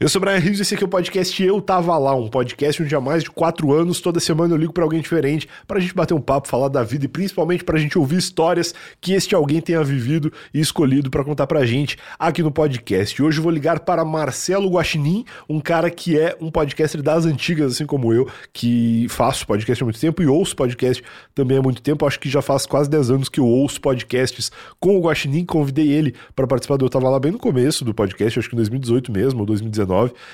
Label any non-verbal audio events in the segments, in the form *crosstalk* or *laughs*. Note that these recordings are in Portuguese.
Eu sou o Brian Rios e esse aqui é o podcast Eu Tava Lá, um podcast onde há mais de quatro anos, toda semana eu ligo para alguém diferente pra gente bater um papo, falar da vida e principalmente pra gente ouvir histórias que este alguém tenha vivido e escolhido para contar pra gente aqui no podcast. E hoje eu vou ligar para Marcelo Guaxinim, um cara que é um podcaster das antigas, assim como eu, que faço podcast há muito tempo e ouço podcast também há muito tempo. Acho que já faz quase 10 anos que eu ouço podcasts com o Guaxinim, convidei ele para participar do Eu Tava Lá bem no começo do podcast, acho que em 2018 mesmo, ou 2019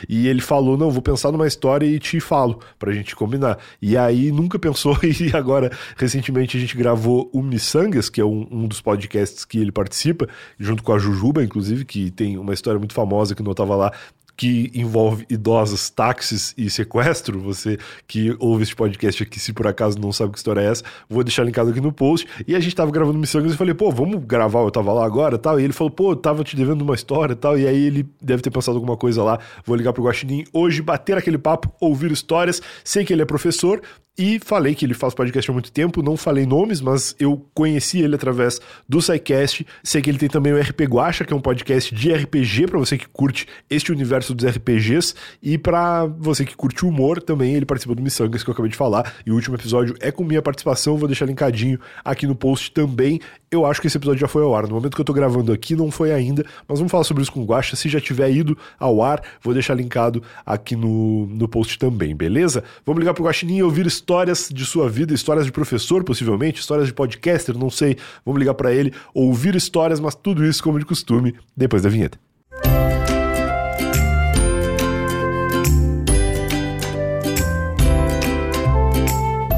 e ele falou: Não, vou pensar numa história e te falo, pra gente combinar. E aí nunca pensou, *laughs* e agora, recentemente, a gente gravou o Missangas, que é um, um dos podcasts que ele participa, junto com a Jujuba, inclusive, que tem uma história muito famosa que não estava lá, que envolve idosos, táxis e sequestro, você que ouve este podcast aqui, se por acaso não sabe que história é essa, vou deixar linkado aqui no post. E a gente tava gravando Missangas e falei, pô, vamos gravar, eu tava lá agora tal. E ele falou, pô, eu tava te devendo uma história tal. E aí ele deve ter pensado alguma coisa lá. Vou ligar pro Guaxinim hoje, bater aquele papo, ouvir histórias. Sei que ele é professor, e falei que ele faz podcast há muito tempo, não falei nomes, mas eu conheci ele através do SciCast. Sei que ele tem também o RP Guacha, que é um podcast de RPG para você que curte este universo dos RPGs e para você que curte humor também, ele participa do Missangas que eu acabei de falar. E o último episódio é com minha participação, vou deixar linkadinho aqui no post também. Eu acho que esse episódio já foi ao ar. No momento que eu tô gravando aqui, não foi ainda, mas vamos falar sobre isso com o Guacha. Se já tiver ido ao ar, vou deixar linkado aqui no, no post também, beleza? Vamos ligar pro Guaxinim e ouvir histórias de sua vida, histórias de professor, possivelmente, histórias de podcaster, não sei. Vamos ligar para ele, ouvir histórias, mas tudo isso como de costume, depois da vinheta.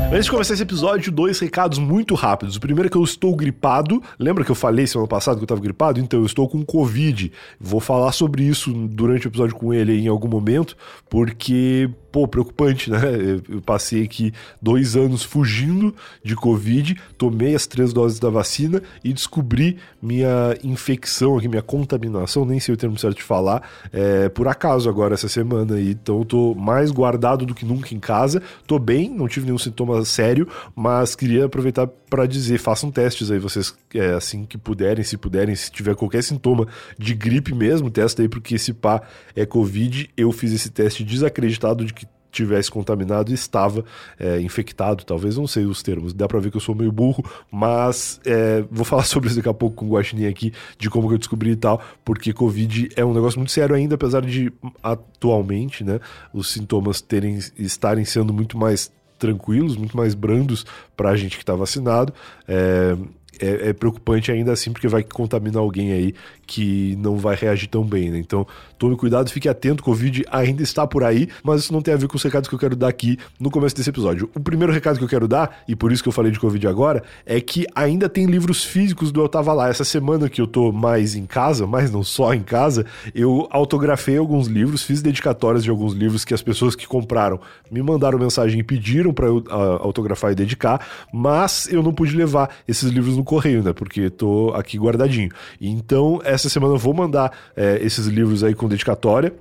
Antes de começar esse episódio, dois recados muito rápidos. O primeiro é que eu estou gripado. Lembra que eu falei semana passada que eu estava gripado? Então, eu estou com Covid. Vou falar sobre isso durante o episódio com ele em algum momento, porque pô, preocupante, né? Eu passei aqui dois anos fugindo de Covid, tomei as três doses da vacina e descobri minha infecção aqui, minha contaminação, nem sei o termo certo de falar, é, por acaso agora essa semana. Então eu tô mais guardado do que nunca em casa, tô bem, não tive nenhum sintoma sério, mas queria aproveitar para dizer, façam testes aí vocês é, assim que puderem, se puderem, se tiver qualquer sintoma de gripe mesmo, testa aí porque esse pá é Covid. Eu fiz esse teste desacreditado de que tivesse contaminado estava é, infectado, talvez, não sei os termos, dá pra ver que eu sou meio burro, mas é, vou falar *laughs* sobre isso daqui a pouco com o Guaxinim aqui, de como que eu descobri e tal, porque Covid é um negócio muito sério ainda, apesar de atualmente, né, os sintomas terem, estarem sendo muito mais tranquilos, muito mais brandos pra gente que tá vacinado, é, é, é, preocupante ainda assim, porque vai contaminar alguém aí que não vai reagir tão bem, né? Então, tome cuidado, fique atento, Covid ainda está por aí, mas isso não tem a ver com os recados que eu quero dar aqui no começo desse episódio. O primeiro recado que eu quero dar, e por isso que eu falei de Covid agora, é que ainda tem livros físicos do Eu Tava Lá. Essa semana que eu tô mais em casa, mas não só em casa, eu autografei alguns livros, fiz dedicatórias de alguns livros que as pessoas que compraram me mandaram mensagem e pediram para eu uh, autografar e dedicar, mas eu não pude levar esses livros no correio, né? Porque tô aqui guardadinho. Então, essa semana eu vou mandar é, esses livros aí com dedicatória.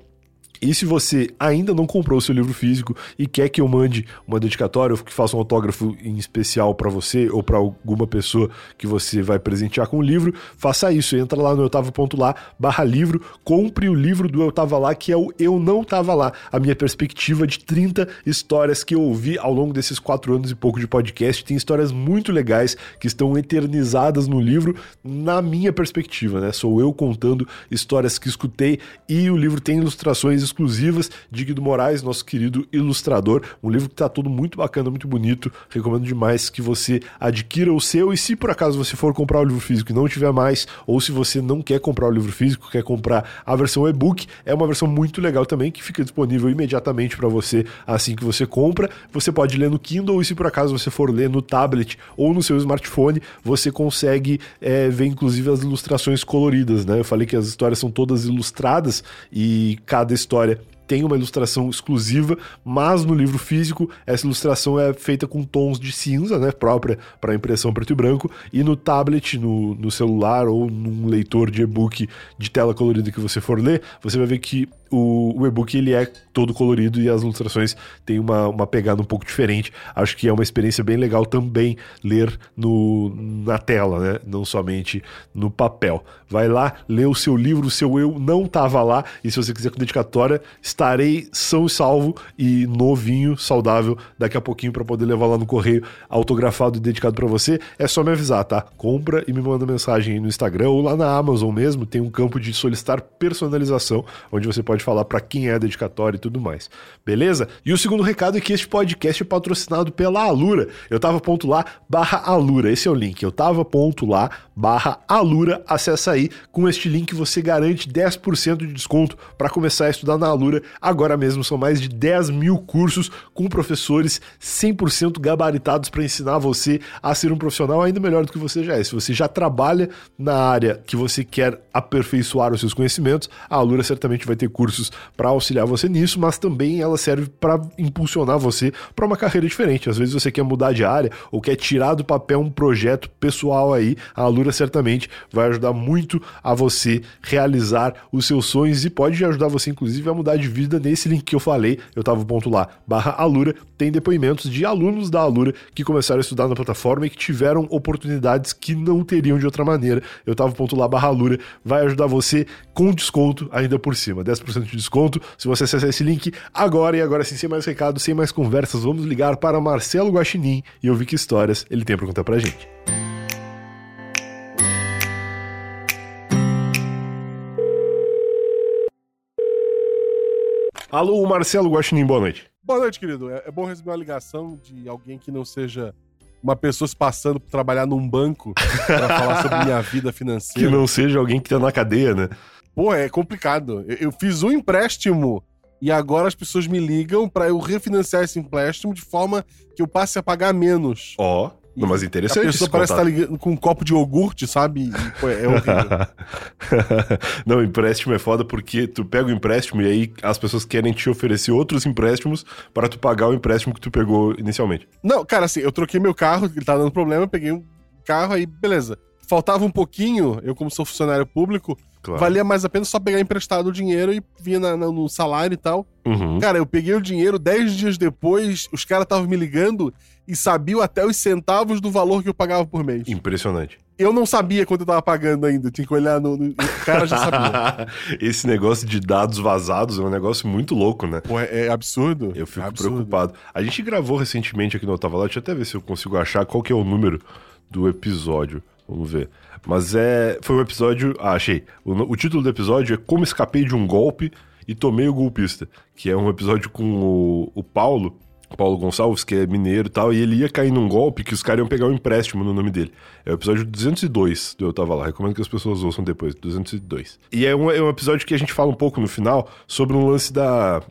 E se você ainda não comprou o seu livro físico e quer que eu mande uma dedicatória ou que faça um autógrafo em especial para você ou para alguma pessoa que você vai presentear com o livro, faça isso. Entra lá no eu tava ponto lá, barra livro, compre o livro do Eu Tava Lá, que é o Eu Não Tava Lá, a minha perspectiva de 30 histórias que eu ouvi ao longo desses quatro anos e pouco de podcast. Tem histórias muito legais que estão eternizadas no livro, na minha perspectiva, né? Sou eu contando histórias que escutei e o livro tem ilustrações exclusivas de Guido Moraes, nosso querido ilustrador. Um livro que está todo muito bacana, muito bonito. Recomendo demais que você adquira o seu. E se por acaso você for comprar o livro físico e não tiver mais, ou se você não quer comprar o livro físico, quer comprar a versão e-book, é uma versão muito legal também que fica disponível imediatamente para você assim que você compra. Você pode ler no Kindle e se por acaso você for ler no tablet ou no seu smartphone, você consegue é, ver inclusive as ilustrações coloridas, né? Eu falei que as histórias são todas ilustradas e cada história história tem uma ilustração exclusiva, mas no livro físico essa ilustração é feita com tons de cinza, né, própria para impressão preto e branco, e no tablet, no, no celular ou num leitor de e-book de tela colorida que você for ler, você vai ver que o, o e-book ele é todo colorido e as ilustrações têm uma, uma pegada um pouco diferente. Acho que é uma experiência bem legal também ler no, na tela, né? Não somente no papel. Vai lá, lê o seu livro, o seu eu não tava lá. E se você quiser com dedicatória, estarei são e salvo e novinho, saudável, daqui a pouquinho para poder levar lá no correio autografado e dedicado para você. É só me avisar, tá? Compra e me manda mensagem aí no Instagram ou lá na Amazon mesmo. Tem um campo de solicitar personalização, onde você pode falar para quem é a dedicatória e tudo mais. Beleza? E o segundo recado é que este podcast é patrocinado pela Alura. Eu tava ponto lá barra Alura. Esse é o link. Eu tava ponto lá barra Alura. Acessa aí. Com este link você garante 10% de desconto para começar a estudar na Alura. Agora mesmo são mais de 10 mil cursos com professores 100% gabaritados para ensinar você a ser um profissional ainda melhor do que você já é. Se você já trabalha na área que você quer aperfeiçoar os seus conhecimentos, a Alura certamente vai ter cursos para auxiliar você nisso, mas também ela serve para impulsionar você para uma carreira diferente. Às vezes você quer mudar de área ou quer tirar do papel um projeto pessoal aí, a Alura certamente vai ajudar muito a você realizar os seus sonhos e pode ajudar você inclusive a mudar de vida nesse link que eu falei, eu tava ponto lá, barra Alura, tem depoimentos de alunos da Alura que começaram a estudar na plataforma e que tiveram oportunidades que não teriam de outra maneira. Eu tava ponto lá, barra Alura, vai ajudar você com desconto ainda por cima, 10% de desconto se você acessar esse link agora e agora sim, sem mais recados, sem mais conversas, vamos ligar para Marcelo Guaxinim e ouvir que histórias ele tem para contar pra gente. Alô, Marcelo Guaxinim, boa noite. Boa noite, querido. É, é bom receber uma ligação de alguém que não seja uma pessoa se passando por trabalhar num banco pra falar *laughs* sobre minha vida Que financeira. não seja alguém que tá na cadeia, né? Pô, é complicado. Eu, eu fiz um empréstimo e agora as pessoas me ligam pra eu refinanciar esse empréstimo de forma que eu passe a pagar menos. Ó, não, mas a interessante pessoa esse parece estar contato. ligando com um copo de iogurte, sabe? E, pô, é horrível. *laughs* não, empréstimo é foda porque tu pega o empréstimo e aí as pessoas querem te oferecer outros empréstimos para tu pagar o empréstimo que tu pegou inicialmente. Não, cara, assim, eu troquei meu carro, ele tá dando problema, eu peguei um carro aí, beleza. Faltava um pouquinho, eu como sou funcionário público, Claro. valia mais a pena só pegar emprestado o dinheiro e vinha na- na- no salário e tal. Uhum. Cara, eu peguei o dinheiro, 10 dias depois, os caras estavam me ligando e sabiam até os centavos do valor que eu pagava por mês. Impressionante. Eu não sabia quanto eu tava pagando ainda, tinha que olhar no... no- O cara já sabia. *laughs* Esse negócio de dados vazados é um negócio muito louco, né? Pô, é, é absurdo. Eu fico É absurdo. preocupado. A gente gravou recentemente aqui no Otava Lá, deixa eu até ver se eu consigo achar qual que é o número do episódio. Vamos ver. Mas é. Foi um episódio. Ah, achei. O, o título do episódio é Como Escapei de um Golpe e Tomei o Golpista. Que é um episódio com o, o Paulo. Paulo Gonçalves, que é mineiro e tal, e ele ia cair num golpe que os caras iam pegar um empréstimo no nome dele. É o episódio 202 do Eu Tava Lá. Recomendo que as pessoas ouçam depois, 202. E é um, é um episódio que a gente fala um pouco no final sobre um lance da,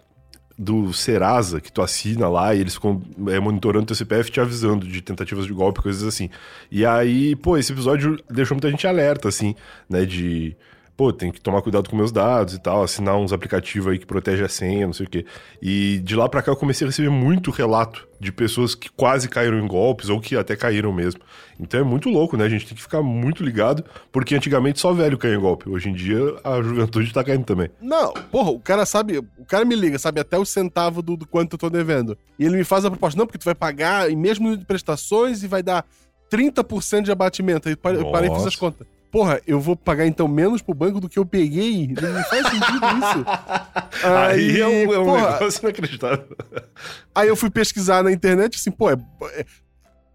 do Serasa, que tu assina lá e eles ficam é, monitorando teu CPF te avisando de tentativas de golpe, coisas assim. E aí, pô, esse episódio deixou muita gente alerta, assim, né, de... Pô, tem que tomar cuidado com meus dados e tal, assinar uns aplicativos aí que protege a senha, não sei o quê. E de lá pra cá eu comecei a receber muito relato de pessoas que quase caíram em golpes ou que até caíram mesmo. Então é muito louco, né? A gente tem que ficar muito ligado, porque antigamente só velho caía em golpe. Hoje em dia a juventude tá caindo também. Não, porra, o cara sabe, o cara me liga, sabe até o centavo do, do quanto eu tô devendo. E ele me faz a proposta, não, porque tu vai pagar em mesmo de prestações e vai dar 30% de abatimento. Aí eu parei e fiz as contas. Porra, eu vou pagar então menos pro banco do que eu peguei? Não faz sentido isso. *laughs* Aí, é um, é um porra, negócio inacreditável. Aí eu fui pesquisar na internet, assim, pô, é, é-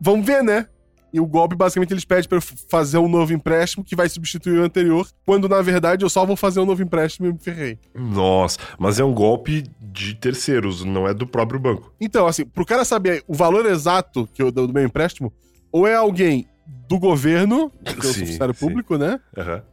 vamos ver, né? E o golpe, basicamente, eles pedem pra eu fazer um novo empréstimo que vai substituir o anterior, quando na verdade eu só vou fazer um novo empréstimo e me ferrei. Nossa, mas é um golpe de terceiros, não é do próprio banco. Então, assim, pro cara saber o valor exato que eu dou do meu empréstimo, ou é alguém do governo, *laughs* que eu Sim, sou funcionário público, né? Aham.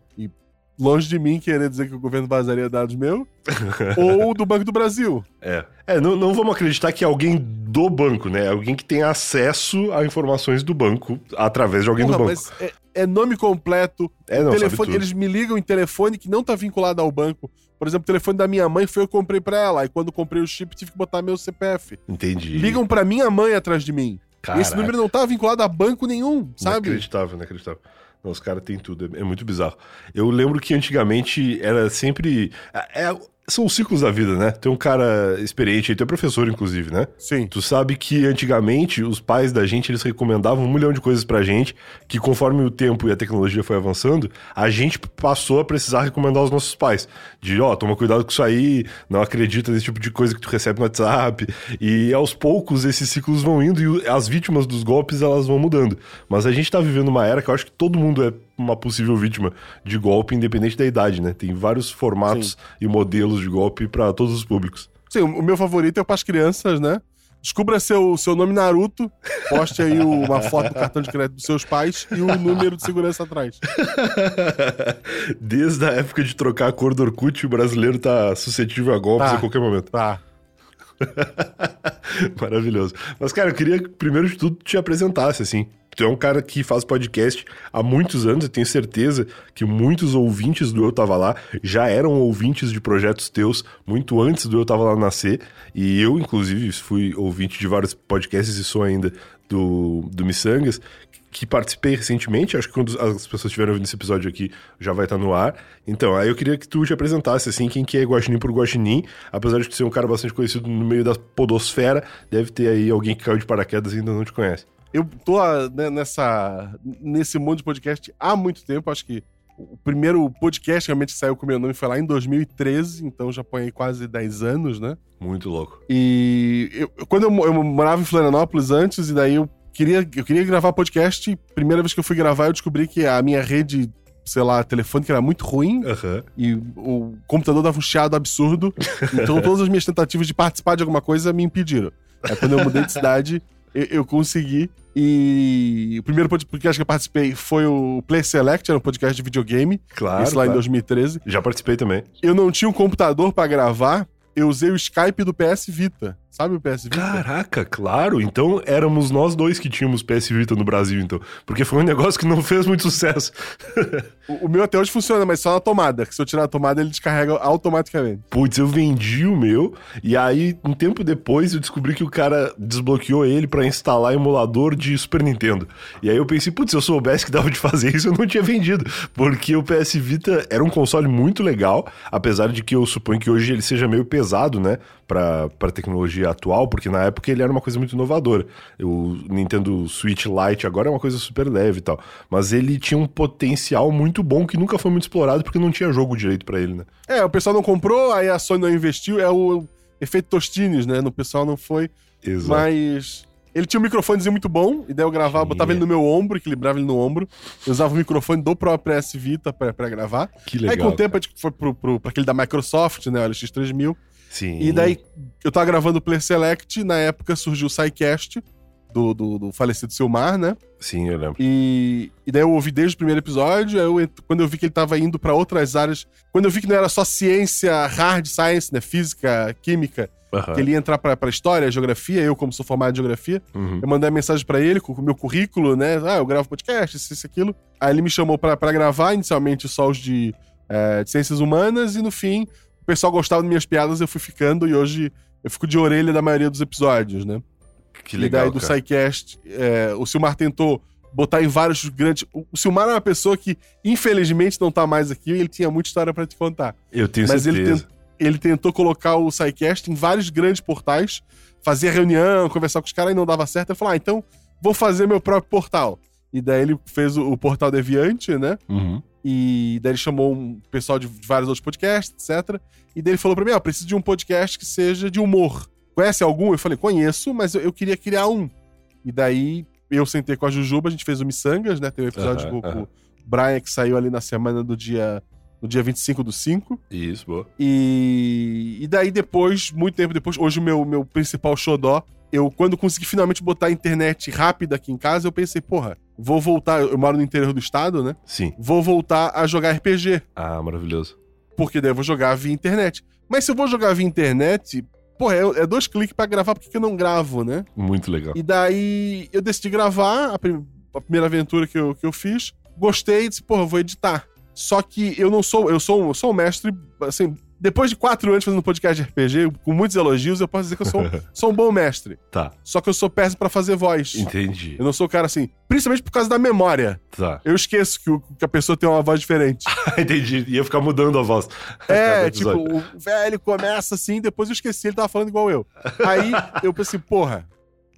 Longe de mim querer dizer que o governo vazaria dados meus, *laughs* ou do Banco do Brasil. É. É, não, não vamos acreditar que é alguém do banco, né? É alguém que tem acesso a informações do banco através de alguém Porra, do banco. mas é, é nome completo, É, não, telefone, eles me ligam em telefone que não tá vinculado ao banco. Por exemplo, o telefone da minha mãe foi eu que comprei pra ela. E quando comprei o chip, tive que botar meu CPF. Entendi. Ligam pra minha mãe atrás de mim. E esse Caraca. número não tá vinculado a banco nenhum, sabe? Inacreditável, inacreditável. Não, os caras têm tudo, é, é muito bizarro. Eu lembro que antigamente era sempre. É, é- são os ciclos da vida, né? Tem um cara experiente aí, tu é professor, inclusive, né? Sim. Tu sabe que antigamente os pais da gente eles recomendavam um milhão de coisas pra gente, que conforme o tempo e a tecnologia foi avançando, a gente passou a precisar recomendar aos nossos pais. De, ó, toma cuidado com isso aí, não acredita nesse tipo de coisa que tu recebe no WhatsApp. E aos poucos esses ciclos vão indo e as vítimas dos golpes elas vão mudando. Mas a gente tá vivendo uma era que eu acho que todo mundo é uma possível vítima de golpe, independente da idade, né? Tem vários formatos Sim. e modelos de golpe pra todos os públicos. Sim, o meu favorito é para as crianças, né? Descubra seu, seu nome Naruto, poste aí o- uma foto do cartão de crédito dos seus pais e o número de segurança atrás. *laughs* Desde a época de trocar a cor do Orkut, o brasileiro tá suscetível a golpes Tá. a qualquer momento. Tá. *laughs* Maravilhoso. Mas, cara, eu queria que, primeiro de tudo, te apresentasse, assim. Tu é um cara que faz podcast há muitos anos, eu tenho certeza que muitos ouvintes do Eu Tava Lá já eram ouvintes de projetos teus muito antes do Eu Tava Lá nascer. E eu, inclusive, fui ouvinte de vários podcasts e sou ainda do, do Missangas, que participei recentemente. Acho que quando as pessoas estiverem ouvindo esse episódio aqui já vai estar no ar. Então, aí eu queria que tu te apresentasse, assim, quem que é Guaxinim por Guaxinim. Apesar de tu ser um cara bastante conhecido no meio da podosfera, deve ter aí alguém que caiu de paraquedas e ainda não te conhece. Eu tô ah, né, nessa, nesse mundo de podcast há muito tempo. Acho que o primeiro podcast realmente saiu com o meu nome foi lá em 2013, então já põe aí quase 10 anos, né? Muito louco. E eu- quando eu, eu morava em Florianópolis antes, e daí eu queria, eu queria gravar podcast. Primeira vez que eu fui gravar, eu descobri que a minha rede, sei lá, telefônica era muito ruim. Aham. E o computador dava um chiado absurdo. Então todas as minhas tentativas de participar de alguma coisa me impediram. Aí quando eu mudei de cidade, eu, eu consegui. E o primeiro podcast que eu participei foi o Play Select, era um podcast de videogame. Claro. isso lá em claro. 2013. Já participei também. Eu não tinha um computador pra gravar, eu usei o Skype do PS Vita. Sabe o PS Vita? Caraca, claro. Então éramos nós dois que tínhamos PS Vita no Brasil, então. Porque foi um negócio que não fez muito sucesso. O, o meu até hoje funciona, mas só na tomada. Que se eu tirar a tomada, ele descarrega automaticamente. Putz, eu vendi o meu, e aí, um tempo depois, eu descobri que o cara desbloqueou ele pra instalar emulador de Super Nintendo. E aí eu pensei, putz, se eu soubesse que dava de fazer isso, eu não tinha vendido. Porque o PS Vita era um console muito legal, apesar de que eu suponho que hoje ele seja meio pesado, né? Pra, pra tecnologia atual, porque na época ele era uma coisa muito inovadora. O Nintendo Switch Lite agora é uma coisa super leve e tal. Mas ele tinha um potencial muito bom que nunca foi muito explorado porque não tinha jogo direito pra ele, né? É, o pessoal não comprou, aí a Sony não investiu. É o efeito Tostines, né? No pessoal não foi. Exato. Mas ele tinha um microfonezinho muito bom, e daí eu gravava, botava ele no meu ombro, equilibrava ele no ombro. Eu usava o microfone do próprio PS Vita pra, pra gravar. Que legal. aí com o tempo a gente foi pro, pro, pra aquele da Microsoft, né? O LX3000. Sim. E daí eu tava gravando o Play Select, na época surgiu o SciCast do, do, do falecido Silmar, né? Sim, eu lembro. E, e daí eu ouvi desde o primeiro episódio, eu quando eu vi que ele tava indo pra outras áreas, quando eu vi que não era só ciência, hard science, né? Física, química, Aham. que ele ia entrar pra, pra história, geografia, eu como sou formado em geografia, Uhum. eu mandei uma mensagem pra ele com o meu currículo, né? Ah, eu gravo podcast, isso, isso, aquilo. Aí ele me chamou pra, pra gravar, inicialmente só os de, eh, de ciências humanas, e no fim, o pessoal gostava das minhas piadas, eu fui ficando, e hoje eu fico de orelha da maioria dos episódios, né? Que e legal, daí do. SciCast, é, o Silmar tentou botar em vários grandes. O Silmar é uma pessoa que, infelizmente, não tá mais aqui, e ele tinha muita história pra te contar. Eu tenho Mas ele, certeza. tent- ele tentou colocar o SciCast em vários grandes portais, fazia reunião, conversar com os caras e não dava certo. Ele falou: ah, então vou fazer meu próprio portal. E daí ele fez o, o portal Deviante, né? Uhum. E daí ele chamou um pessoal de vários outros podcasts, etc. E daí ele falou pra mim: ó, preciso de um podcast que seja de humor. Conhece algum? Eu falei: conheço, mas eu, eu queria criar um. E daí eu sentei com a Jujuba, a gente fez o Missangas, né? Tem um episódio Aham, com, o Brian que saiu ali na semana do dia. No dia 25 do 5. Isso, boa. E, e daí depois, muito tempo depois, hoje o meu, meu principal xodó, eu quando consegui finalmente botar a internet rápida aqui em casa, eu pensei, porra, vou voltar, eu moro no interior do estado, né? Sim. Vou voltar a jogar RPG, Ah, maravilhoso. porque daí eu vou jogar via internet. Mas se eu vou jogar via internet, porra, é, é dois cliques pra gravar, por que eu não gravo, né? Muito legal. E daí eu decidi gravar a, prim- a primeira aventura que eu, que eu fiz. Gostei e disse, porra, eu vou editar. Só que eu não sou, eu sou, um- eu sou um mestre, assim, depois de quatro anos fazendo podcast de RPG, com muitos elogios, eu posso dizer que eu sou, *laughs* sou um bom mestre. Tá, Só que eu sou péssimo pra fazer voz. entendi. Eu não sou o cara assim, principalmente por causa da memória. Tá. Eu esqueço que, o- que a pessoa tem uma voz diferente. *laughs* entendi. Ia ficar mudando a voz. É, *laughs* tipo, o velho começa assim, depois eu esqueci, ele tava falando igual eu. Aí eu pensei, porra,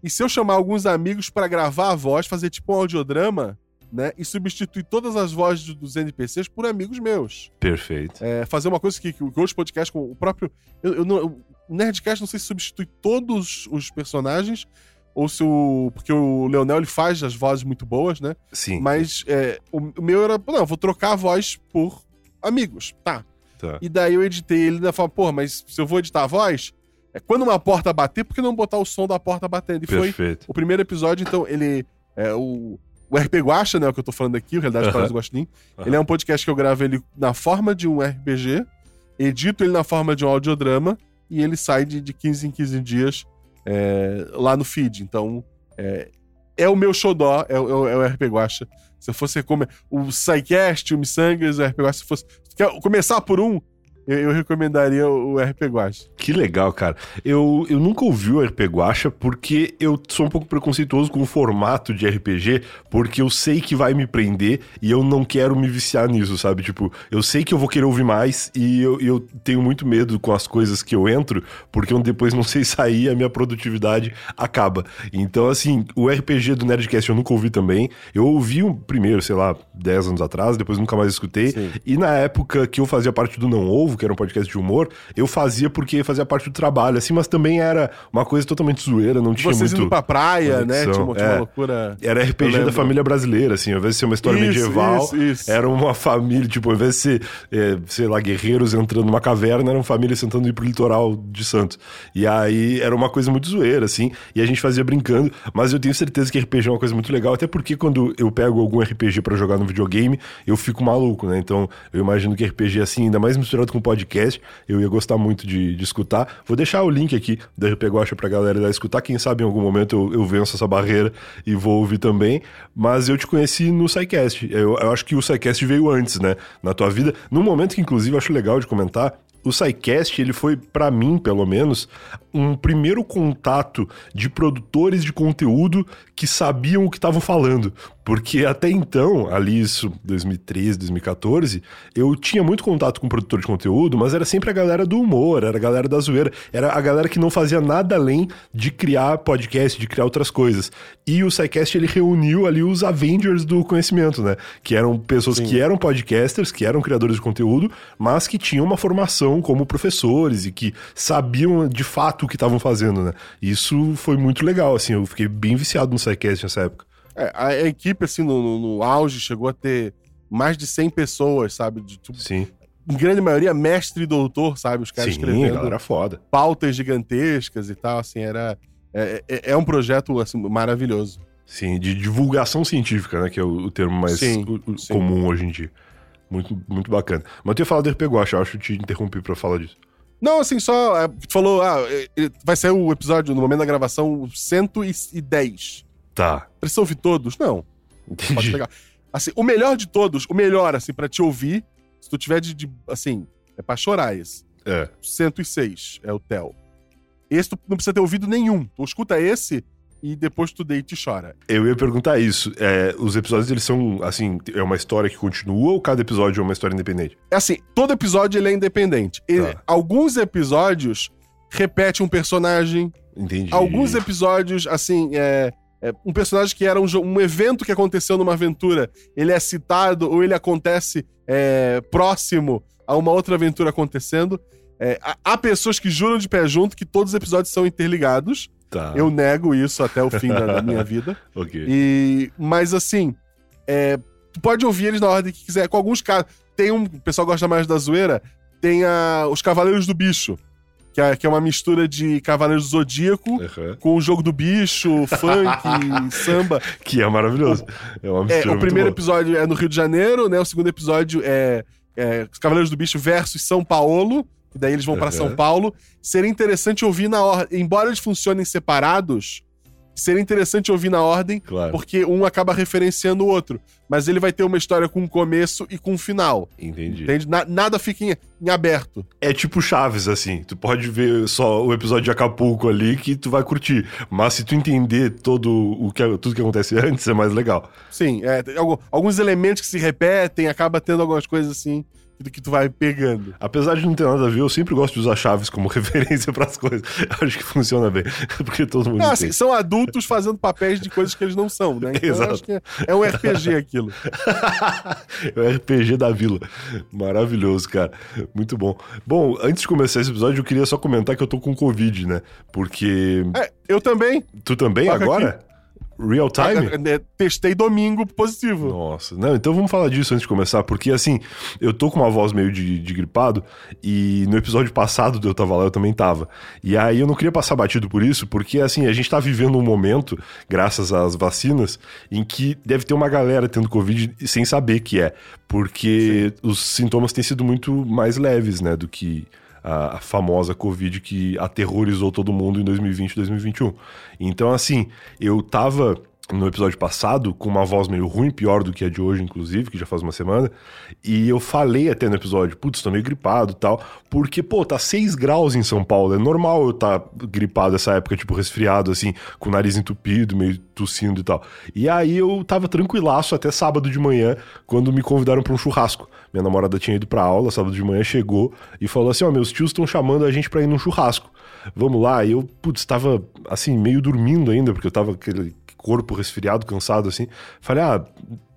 e se eu chamar alguns amigos pra gravar a voz, fazer tipo um audiodrama, né? E substituir todas as vozes do- dos NPCs por amigos meus. Perfeito. É, fazer uma coisa que, que, outros podcasts, com o próprio. Eu, eu não, o Nerdcast não sei se substitui todos os personagens, ou se o. Porque o Leonel ele faz as vozes muito boas, né? Sim. Mas é, o, o meu era. Não, vou trocar a voz por amigos. Tá. Tá. E daí eu editei ele e falei, pô, mas se eu vou editar a voz, é quando uma porta bater, por que não botar o som da porta batendo? E foi Perfeito. o primeiro episódio, então, ele. É, o, o RP Guacha, né? O que eu tô falando aqui, o Realidade Aham. Parece do Guaxinim. Aham. Ele é um podcast que eu gravo ele na forma de um RPG, edito ele na forma de um audiodrama, e ele sai de, de 15 em 15 dias é, lá no feed. Então, é, é o meu xodó, é, é, o- é o RP Guacha. Se eu fosse como o Psycast, o Missangas, o RP Guacha, se fosse. Se quer começar por um, eu, eu recomendaria o, RP Guacha. Que legal, cara. Eu, eu nunca ouvi o RPG Guacha porque eu sou um pouco preconceituoso com o formato de RPG, porque eu sei que vai me prender e eu não quero me viciar nisso, sabe? Tipo, eu sei que eu vou querer ouvir mais e eu, eu tenho muito medo com as coisas que eu entro, porque eu depois não *laughs* sei sair e a minha produtividade acaba. Então, assim, o RPG do Nerdcast eu nunca ouvi também. Eu ouvi o primeiro, sei lá, 10 anos atrás, depois nunca mais escutei. Sim. E na época que eu fazia parte do Não Ovo, que era um podcast de humor, eu fazia porque fazia parte do trabalho, assim, mas também era uma coisa totalmente zoeira, não tinha Vocês muito... indo pra praia, né? conexão, Tinha uma, tinha uma é. loucura. Era RPG da família brasileira, assim, ao invés de ser uma história Isso, medieval, isso, isso. era uma família, tipo, ao invés de ser, é, sei lá, guerreiros entrando numa caverna, eram famílias tentando ir pro litoral de Santos. E aí era uma coisa muito zoeira, assim, e a gente fazia brincando, mas eu tenho certeza que RPG é uma coisa muito legal, até porque quando eu pego algum RPG pra jogar no videogame, eu fico maluco, né? Então eu imagino que RPG, assim, ainda mais misturado com podcast, eu ia gostar muito de, de escutar. Vou deixar o link aqui do RP Guacha pra galera lá escutar. Quem sabe em algum momento eu, eu venço essa barreira e vou ouvir também. Mas eu te conheci no SciCast. Eu, eu acho que o SciCast veio antes, né? Na tua vida. Num momento que, inclusive, acho legal de comentar. O SciCast, ele foi, pra mim, pelo menos, um primeiro contato de produtores de conteúdo que sabiam o que estavam falando. Porque até então, ali isso, 2013, 2014, eu tinha muito contato com produtor de conteúdo, mas era sempre a galera do humor, era a galera da zoeira, era a galera que não fazia nada além de criar podcast, de criar outras coisas. E o SciCast, ele reuniu ali os Avengers do conhecimento, né? Que eram pessoas que eram podcasters, que eram criadores de conteúdo, mas que tinham uma formação como professores e que sabiam de fato o que estavam fazendo, né? Isso foi muito legal, assim, eu fiquei bem viciado no SciCast nessa época. É, a, a equipe, assim, no, no- no auge, chegou a ter mais de 100 pessoas, sabe? De, tipo, Sim, em grande maioria, mestre e doutor, sabe? Os caras sim, escrevendo galera foda. pautas gigantescas e tal, assim, era... É, é- é um projeto, assim, maravilhoso. Sim, de divulgação científica, né? Que é o, o termo mais Sim, o sim. comum hoje em dia. Muito, muito bacana. Mas eu ia falar do RP Guacha, eu acho que te interrompi pra falar disso. Não, assim, só... é, Tu falou, ah, é, é, vai sair o episódio, no momento da gravação, o 110. Tá, Precisa ouvir todos? Não. Pode entendi. pegar. Assim, o melhor de todos, o melhor, assim, pra te ouvir, se tu tiver de, de- assim, é pra chorar esse. É, 106 é o Theo. Esse tu não precisa ter ouvido nenhum. Tu escuta esse e depois tu deita e chora. eu ia perguntar isso. É, os episódios, eles são, assim, é uma história que continua ou cada episódio é uma história independente? É assim, todo episódio ele é independente. Ele- Tá. Alguns episódios repete um personagem. Entendi. Alguns episódios, assim, é, é um personagem que era um, um evento que aconteceu numa aventura, ele é citado ou ele acontece é, próximo a uma outra aventura acontecendo. É, há pessoas que juram de pé junto que todos os episódios são interligados. Tá, Eu nego isso até o fim da, da *laughs* minha vida. ok. E, mas assim, é, tu pode ouvir eles na ordem que quiser. Com alguns casos. Tem um. O pessoal gosta mais da zoeira. Tem a, os Cavaleiros do Bicho. Que é, que é uma mistura de Cavaleiros do Zodíaco Aham. com o jogo do bicho, funk, *laughs* samba. Que é maravilhoso. É uma É, mistura o muito primeiro boa. episódio é no Rio de Janeiro, né? O segundo episódio é, é os Cavaleiros do Bicho versus São Paulo. E daí eles vão pra Aham. São Paulo. Seria interessante ouvir na ordem. Embora eles funcionem separados, seria interessante ouvir na ordem Claro. porque um acaba referenciando o outro. mas ele vai ter uma história com um começo e com um final. Entendi. Entende? Na- nada fica em, em aberto. É tipo Chaves, assim. Tu pode ver só o episódio de Acapulco ali que tu vai curtir. Mas se tu entender todo o que, tudo que acontece antes, é mais legal. Sim, é, alguns elementos que se repetem, acaba tendo algumas coisas assim que, que tu vai pegando. Apesar de não ter nada a ver, eu sempre gosto de usar Chaves como *laughs* referência pras coisas. Acho que funciona bem. *laughs* Porque todo mundo Não, assim, são adultos fazendo papéis de coisas que eles não são, né? *laughs* Então Exato. acho que é, é um RPG aquilo. é o RPG da vila. Maravilhoso, cara. Muito bom. Bom, antes de começar esse episódio, eu queria só comentar que eu tô com Covid, né? Porque. É, eu também. Tu também Toca agora? Real time? É, é, Testei domingo positivo. Nossa, não, então vamos falar disso antes de começar, porque assim, eu tô com uma voz meio de, de gripado, e no episódio passado do Eu Tava Lá eu também tava. E aí eu não queria passar batido por isso, porque assim, a gente tá vivendo um momento, graças às vacinas, em que deve ter uma galera tendo Covid sem saber que é, porque os sintomas têm sido muito mais leves, né, do que a, a famosa Covid que aterrorizou todo mundo em 2020 e 2021. Então, assim, eu tava no episódio passado com uma voz meio ruim, pior do que a de hoje, inclusive, que já faz uma semana, e eu falei até no episódio, putz, tô meio gripado e tal, porque, pô, tá 6 graus em São Paulo, é normal eu tá gripado essa época, tipo, resfriado, assim, com o nariz entupido, meio tossindo e tal. E aí eu tava tranquilaço até sábado de manhã, quando me convidaram pra um churrasco. Minha namorada tinha ido pra aula, sábado de manhã chegou e falou assim: Ó, meus tios estão chamando a gente pra ir num churrasco. Vamos lá. E eu, putz, tava assim, meio dormindo ainda, porque eu tava aquele corpo resfriado, cansado, assim. Falei, ah,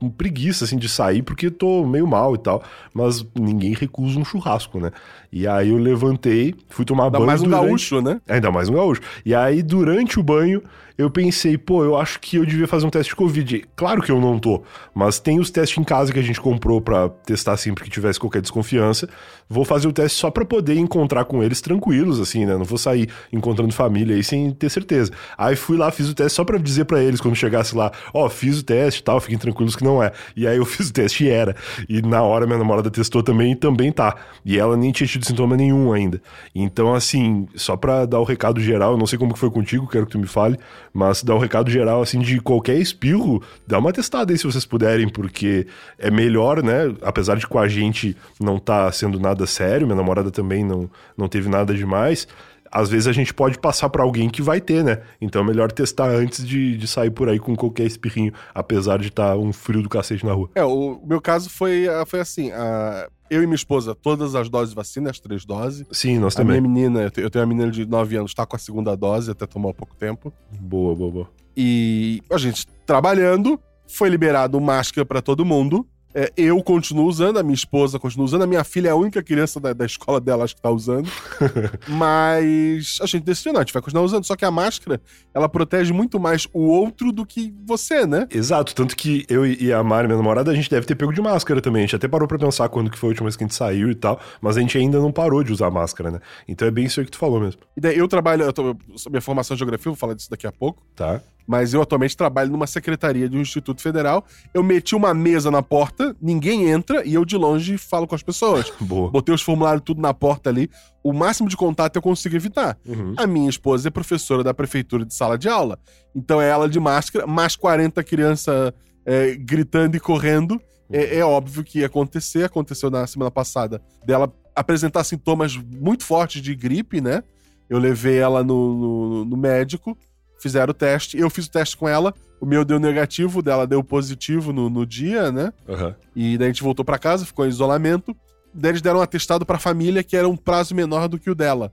preguiça, assim, de sair, porque tô meio mal e tal. Mas ninguém recusa um churrasco, né? E aí eu levantei, fui tomar Ainda banho. mais um durante- gaúcho, né? Ainda mais um gaúcho. E aí, durante o banho, eu pensei, pô, eu acho que eu devia fazer um teste de Covid. Claro que eu não tô, mas tem os testes em casa que a gente comprou pra testar sempre que tivesse qualquer desconfiança. Vou fazer o teste só pra poder encontrar com eles tranquilos, assim, né? Não vou sair encontrando família aí sem ter certeza. Aí fui lá, fiz o teste só pra dizer pra eles quando chegasse lá, ó, fiz o teste e tal, fiquem tranquilos que não é. E aí eu *laughs* fiz o teste e era. E na hora minha namorada testou também e também tá. E ela nem tinha tido sintoma nenhum ainda. Então, assim, só pra dar o recado geral, eu não sei como que foi contigo, quero que tu me fale, mas dar o recado geral, assim, de qualquer espirro, dá uma testada aí se vocês puderem, porque é melhor, né? Apesar de com a gente não tá sendo nada sério, minha namorada também não, não teve nada demais. Às vezes a gente pode passar pra alguém que vai ter, né? Então é melhor testar antes de, de sair por aí com qualquer espirrinho, apesar de estar um frio do cacete na rua. É, o meu caso foi, ah, foi assim: ah, eu e minha esposa, todas as doses de vacina, as três doses. Sim, nós A minha também. menina, eu te- eu tenho uma menina de 9 anos, tá com a segunda dose, até tomar pouco tempo. Boa, boa, boa. E a gente trabalhando, foi liberado máscara pra todo mundo. É, eu continuo usando, a minha esposa continua usando, a minha filha é a única criança da, da escola dela, acho que tá usando. *laughs* Mas a gente decidiu, não, a gente vai continuar usando. Só que a máscara, ela protege muito mais o outro do que você, né? Exato, tanto que eu e a Mari, minha namorada, a gente deve ter pego de máscara também. A gente até parou pra pensar quando que foi a última vez que a gente saiu e tal, mas a gente ainda não parou de usar máscara, né? Então é bem isso aí que tu falou mesmo, E daí eu trabalho, eu tô, minha formação em geografia, vou falar disso daqui a pouco. tá? Mas eu atualmente trabalho numa secretaria de um instituto federal. Eu meti uma mesa na porta, ninguém entra e eu de longe falo com as pessoas. *laughs* Boa. Botei os formulários tudo na porta ali. O máximo de contato eu consigo evitar. Uhum. A minha esposa é professora da prefeitura de sala de aula. Então é ela de máscara, mais 40 crianças é, gritando e correndo. É, é óbvio que ia acontecer. Aconteceu na semana passada dela apresentar sintomas muito fortes de gripe, né? Eu levei ela no, no- no médico, fizeram o teste. Eu fiz o teste com ela. O meu deu negativo, o dela deu positivo no, no dia, né? Aham. E daí a gente voltou pra casa, ficou em isolamento. Daí eles deram um atestado pra família que era um prazo menor do que o dela.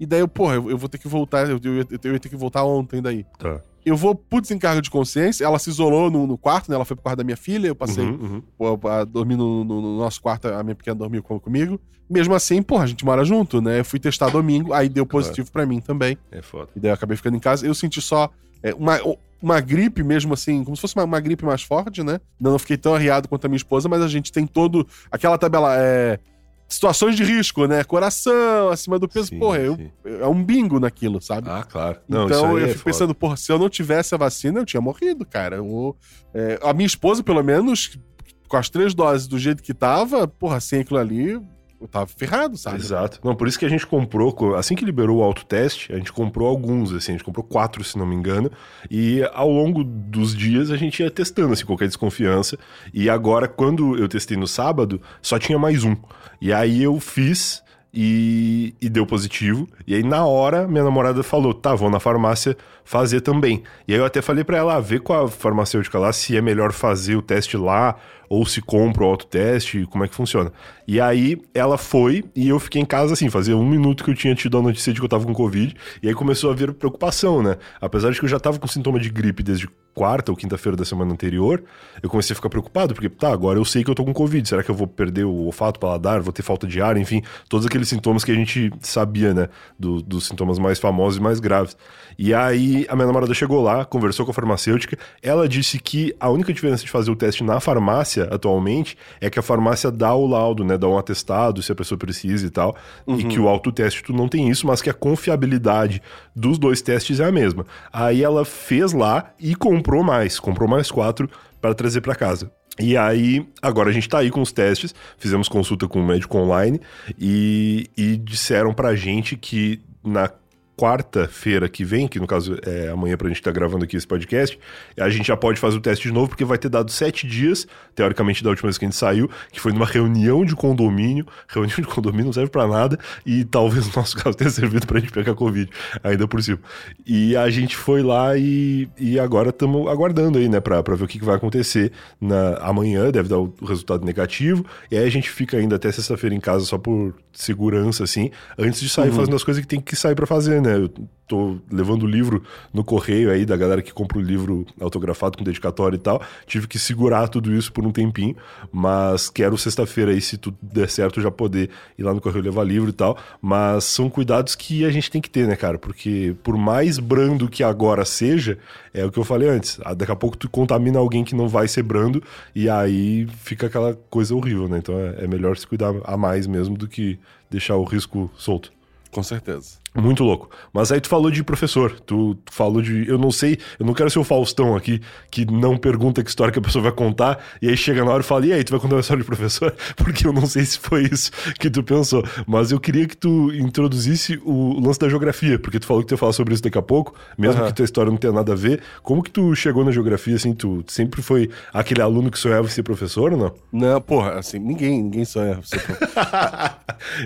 E daí eu, porra, eu, eu vou ter que voltar, eu, eu, ia- eu ia ter que voltar ontem daí. Tá. Eu vou por desencargo de consciência, ela se isolou no, no quarto, né? Ela foi pro quarto da minha filha, eu passei Uhum, uhum. a dormir no, no- no nosso quarto, a minha pequena dormiu com- comigo. Mesmo assim, porra, a gente mora junto, né? Eu fui testar domingo, aí deu positivo pra mim também. É foda. E daí eu acabei ficando em casa. Eu senti só é, uma, uma gripe mesmo, assim, como se fosse uma, uma gripe mais forte, né? Não, não fiquei tão arriado quanto a minha esposa, mas a gente tem todo. Aquela tabela. É, situações de risco, né? Coração, acima do peso. Sim, porra, eu, sim. é um bingo naquilo, sabe? Ah, claro. Não, então eu é fico foda. pensando, porra, se eu não tivesse a vacina, eu tinha morrido, cara. Eu, é, a minha esposa, pelo menos, com as três doses do jeito que tava, porra, sem aquilo ali, eu tava ferrado, sabe? Exato. Não, por isso que a gente comprou, co- assim que liberou o autoteste, a gente comprou alguns, assim, a gente comprou quatro, se não me engano, e ao longo dos dias a gente ia testando, assim, qualquer desconfiança, e agora, quando eu testei no sábado, só tinha mais um. E aí eu fiz e, e deu positivo, e aí na hora minha namorada falou, tá, vou na farmácia fazer também. E aí eu até falei pra ela, ah, vê com a farmacêutica lá se é melhor fazer o teste lá, ou se compra o autoteste, como é que funciona. E aí ela foi e eu fiquei em casa assim, fazia um minuto que eu tinha tido a notícia de que eu tava com Covid, e aí começou a vir preocupação, né? Apesar de que eu já tava com sintoma de gripe desde quarta ou quinta-feira da semana anterior, eu comecei a ficar preocupado, porque tá, agora eu sei que eu tô com Covid, será que eu vou perder o olfato, paladar, vou ter falta de ar, enfim, todos aqueles sintomas que a gente sabia, né? Do- dos sintomas mais famosos e mais graves. E aí a minha namorada chegou lá, conversou com a farmacêutica, ela disse que a única diferença de fazer o teste na farmácia atualmente é que a farmácia dá o laudo, né? Dá um atestado se a pessoa precisa e tal. E que o autoteste tu não tem isso, mas que a confiabilidade dos dois testes é a mesma. Aí ela fez lá e comprou mais, comprou mais quatro para trazer para casa. E aí, agora a gente tá aí com os testes, fizemos consulta com o médico online e, e disseram pra gente que na quarta-feira que vem, que no caso é amanhã pra gente estar gravando aqui esse podcast, a gente já pode fazer o teste de novo, porque vai ter dado sete dias, teoricamente da última vez que a gente saiu, que foi numa reunião de condomínio. Reunião de condomínio não serve pra nada, e talvez no nosso caso tenha servido pra gente pegar Covid, ainda por cima. E a gente foi lá e, e agora estamos aguardando aí, né, pra, pra ver o que, que vai acontecer na, amanhã, deve dar o resultado negativo, e aí a gente fica ainda até sexta-feira em casa só por segurança, assim, antes de sair fazendo as coisas que tem que sair pra fazer, né? Eu tô levando o livro no correio aí da galera que compra o livro autografado com dedicatório e tal. Tive que segurar tudo isso por um tempinho, mas quero sexta-feira aí, se tudo der certo, já poder ir lá no correio levar livro e tal. Mas são cuidados que a gente tem que ter, né, cara? Porque por mais brando que agora seja, é o que eu falei antes. ah, Daqui a pouco tu contamina alguém que não vai ser brando e aí fica aquela coisa horrível, né? Então é, é melhor se cuidar a mais mesmo do que deixar o risco solto. Com certeza. Muito louco. Mas aí tu falou de professor, tu, tu falou de. Eu não sei, eu não quero ser o Faustão aqui, que não pergunta que história que a pessoa vai contar, e aí chega na hora e fala, e aí, tu vai contar uma história de professor? *laughs* Porque eu não sei se foi isso que tu pensou. Mas eu queria que tu introduzisse o lance da geografia, porque tu falou que tu ia falar sobre isso daqui a pouco, mesmo Aham. que tua história não tenha nada a ver. Como que tu chegou na geografia, assim, tu sempre foi aquele aluno que sonhava em ser professor ou não? Não, porra, assim, ninguém, ninguém sonha. ser *laughs* prof-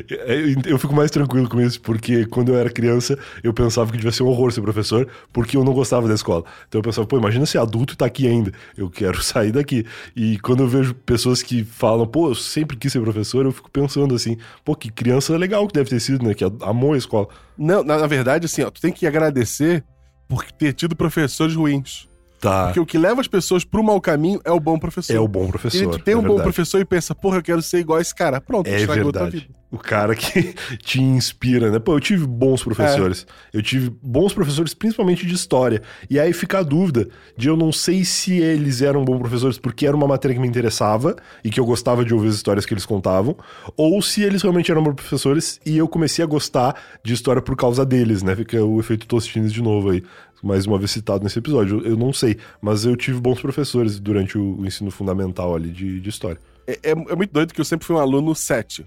eu, eu fico mais tranquilo com isso, porque quando eu era criança, eu pensava que devia ser um horror ser professor, porque eu não gostava da escola. Então eu pensava, pô, imagina ser adulto e tá aqui ainda. Eu quero *laughs* sair daqui. E quando eu vejo pessoas que falam, pô, eu sempre quis ser professor, eu fico pensando assim, pô, que criança legal que deve ter sido, né? Que amou a escola. Não, na, na verdade, assim, ó, tu tem que agradecer por ter tido professores ruins. Tá. Porque o que leva as pessoas pro mau caminho é o bom professor. É o bom E professor. tu tem é um bom verdade. professor e pensa, porra, eu quero ser igual a esse cara. Pronto, É estragou a tua verdade. vida. O cara que *laughs* te inspira, né? Pô, eu tive bons professores. É. Eu tive bons professores, principalmente de história. E aí fica a dúvida de eu não sei se eles eram bons professores porque era uma matéria que me interessava e que eu gostava de ouvir as histórias que eles contavam, ou se eles realmente eram bons professores e eu comecei a gostar de história por causa deles, né? Fica o efeito Tostines de novo aí. Mais uma vez citado nesse episódio. Eu eu não sei, mas eu tive bons professores durante o o ensino fundamental ali de, de história. É, é- é muito doido que eu sempre fui um aluno 7.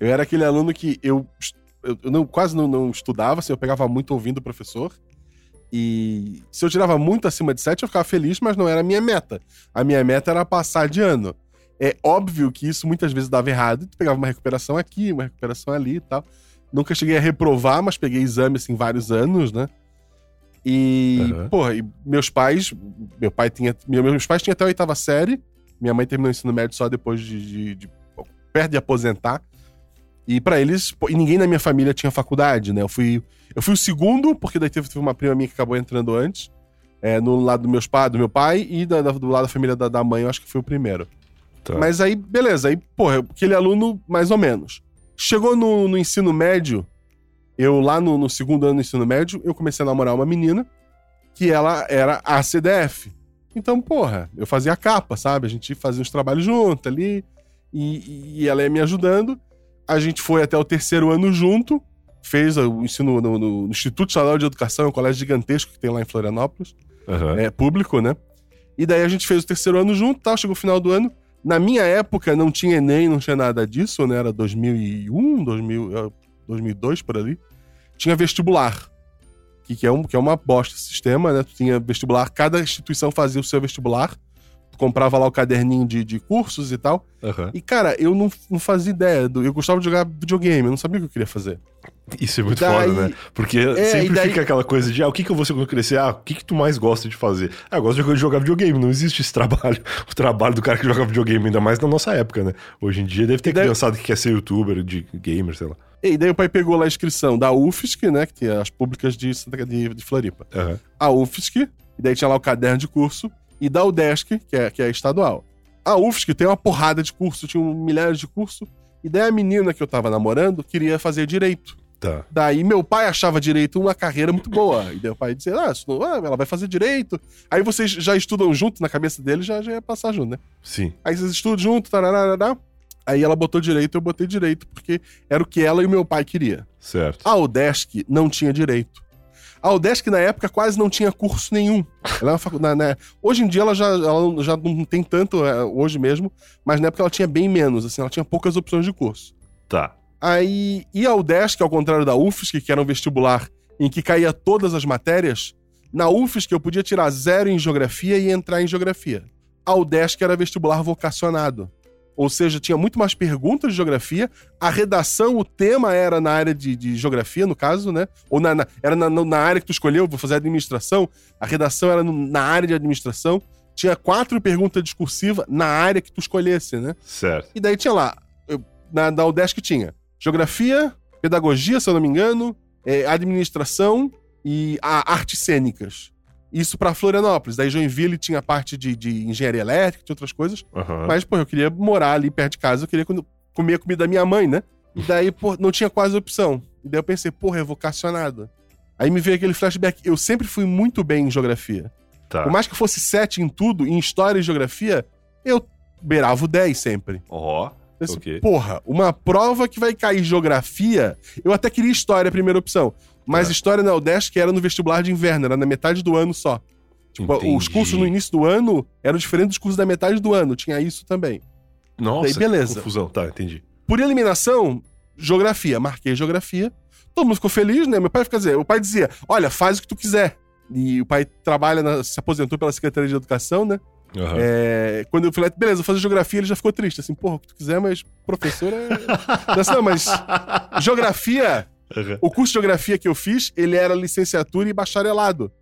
Eu era aquele aluno que eu, eu não, quase não, não estudava, assim, eu pegava muito ouvindo o professor. E se eu tirava muito acima de 7, eu ficava feliz, mas não era a minha meta. A minha meta era passar de ano. É óbvio que isso muitas vezes dava errado. Tu pegava uma recuperação aqui, uma recuperação ali e tal. Nunca cheguei a reprovar, mas peguei exame, assim, vários anos, né? E, Aham. porra, e meus pais... Meu pai tinha... meu- Meus pais tinham até a oitava série. Minha mãe terminou o ensino médio só depois de, de- de- perto de aposentar. E pra eles, e ninguém na minha família tinha faculdade, né? Eu fui, eu fui o segundo, porque daí teve, teve uma prima minha que acabou entrando antes, é, no lado do meus do meu pai, e da- da- do lado da família da, da mãe, eu acho que foi o primeiro. Tá. Mas aí, beleza, aí, porra, aquele aluno, mais ou menos. Chegou no, no ensino médio, eu lá no, no segundo ano do ensino médio, eu comecei a namorar uma menina que ela era a CDF. Então, porra, eu fazia a capa, sabe? A gente fazia os trabalhos junto ali, e, e ela ia me ajudando. A gente foi até o terceiro ano junto, fez o ensino no, no Instituto Estadual de Educação, um colégio gigantesco que tem lá em Florianópolis Aham. é, público, né? E daí a gente fez o terceiro ano junto, tal, chegou o final do ano. Na minha época não tinha Enem, não tinha nada disso, né? Era 2001, 2000, 2002 por ali. Tinha vestibular, que, que, é, um, que é uma bosta esse sistema, né? Tu tinha vestibular, cada instituição fazia o seu vestibular. Tu comprava lá o caderninho de, de cursos e tal. Aham. E, cara, eu não, não fazia ideia. Do, eu gostava de jogar videogame, eu não sabia o que eu queria fazer. Isso é muito Daí- foda, né? Porque É, sempre daí- fica aquela coisa de, ah, o que, que eu vou ser quando crescer? Ah, o que, que tu mais gosta de fazer? Ah, eu gosto de jogar videogame, não existe esse trabalho, *laughs* o trabalho do cara que joga videogame, ainda mais na nossa época, né? Hoje em dia deve ter daí- criançada que quer ser youtuber, de gamer, sei lá. E daí o pai pegou lá a inscrição da UFSC, né? Que tinha as públicas de, Santa- de, de Floripa. Aham. A UFSC, e daí tinha lá o caderno de curso, e da UDESC, que é, que é estadual. A UFSC tem uma porrada de curso, tinha um milhares de curso, e daí a menina que eu tava namorando queria fazer direito. Tá. Daí meu pai achava direito uma carreira muito boa. E daí o pai dizia, ah, não- ah, ela vai fazer direito. Aí vocês já estudam junto na cabeça dele, já, já ia passar junto, né? Sim. Aí vocês estudam junto, tarará. Aí ela botou direito, eu botei direito, porque era o que ela e o meu pai queria. Certo. A UDESC não tinha direito. A UDESC, na época, quase não tinha curso nenhum. Ela é facu- na- na- Hoje em dia ela já, ela já não tem tanto, é, hoje mesmo, mas na época ela tinha bem menos, assim, ela tinha poucas opções de curso. Tá. Aí, e a UDESC, ao contrário da UFSC, que era um vestibular em que caía todas as matérias, na UFSC eu podia tirar zero em geografia e entrar em geografia. A UDESC era vestibular vocacionado. Ou seja, tinha muito mais perguntas de geografia, a redação, o tema era na área de, de geografia, no caso, né? Ou na, na- era na, na área que tu escolheu, vou fazer administração, a redação era na área de administração. Tinha quatro perguntas discursivas na área que tu escolhesse, né? Certo. E daí tinha lá, eu- na, na UDESC tinha geografia, pedagogia, se eu não me engano, é, administração e a artes cênicas. Isso pra Florianópolis. Daí Joinville tinha a parte de, de engenharia elétrica, tinha outras coisas. Aham. Mas, pô, eu queria morar ali perto de casa, eu queria comer a comida da minha mãe, né? E daí, pô, não tinha quase opção. E daí eu pensei, porra, é vocacionado. Aí me veio aquele flashback. Eu sempre fui muito bem em geografia. Tá. Por mais que fosse 7 em tudo, em história e geografia, eu beirava o 10 sempre. Ó. Eu disse, Ok. Porra, uma prova que vai cair geografia. Eu até queria história, a primeira opção. Mas Tá. história na UDESC era no vestibular de inverno, era na metade do ano só. Tipo, Entendi. os cursos no início do ano eram diferentes dos cursos da metade do ano, tinha isso também. Nossa, Daí, beleza. confusão. Tá, entendi. Por eliminação, geografia. Marquei geografia. Todo mundo ficou feliz, né? Meu pai fica dizendo, o pai dizia: olha, faz o que tu quiser. E o pai trabalha, na- se aposentou pela Secretaria de Educação, né? Aham. É, quando eu falei, beleza, vou fazer geografia, ele já ficou triste. Assim, porra, o que tu quiser, mas professor é. *laughs* Não, mas geografia, Aham. o curso de geografia que eu fiz, ele era licenciatura e bacharelado.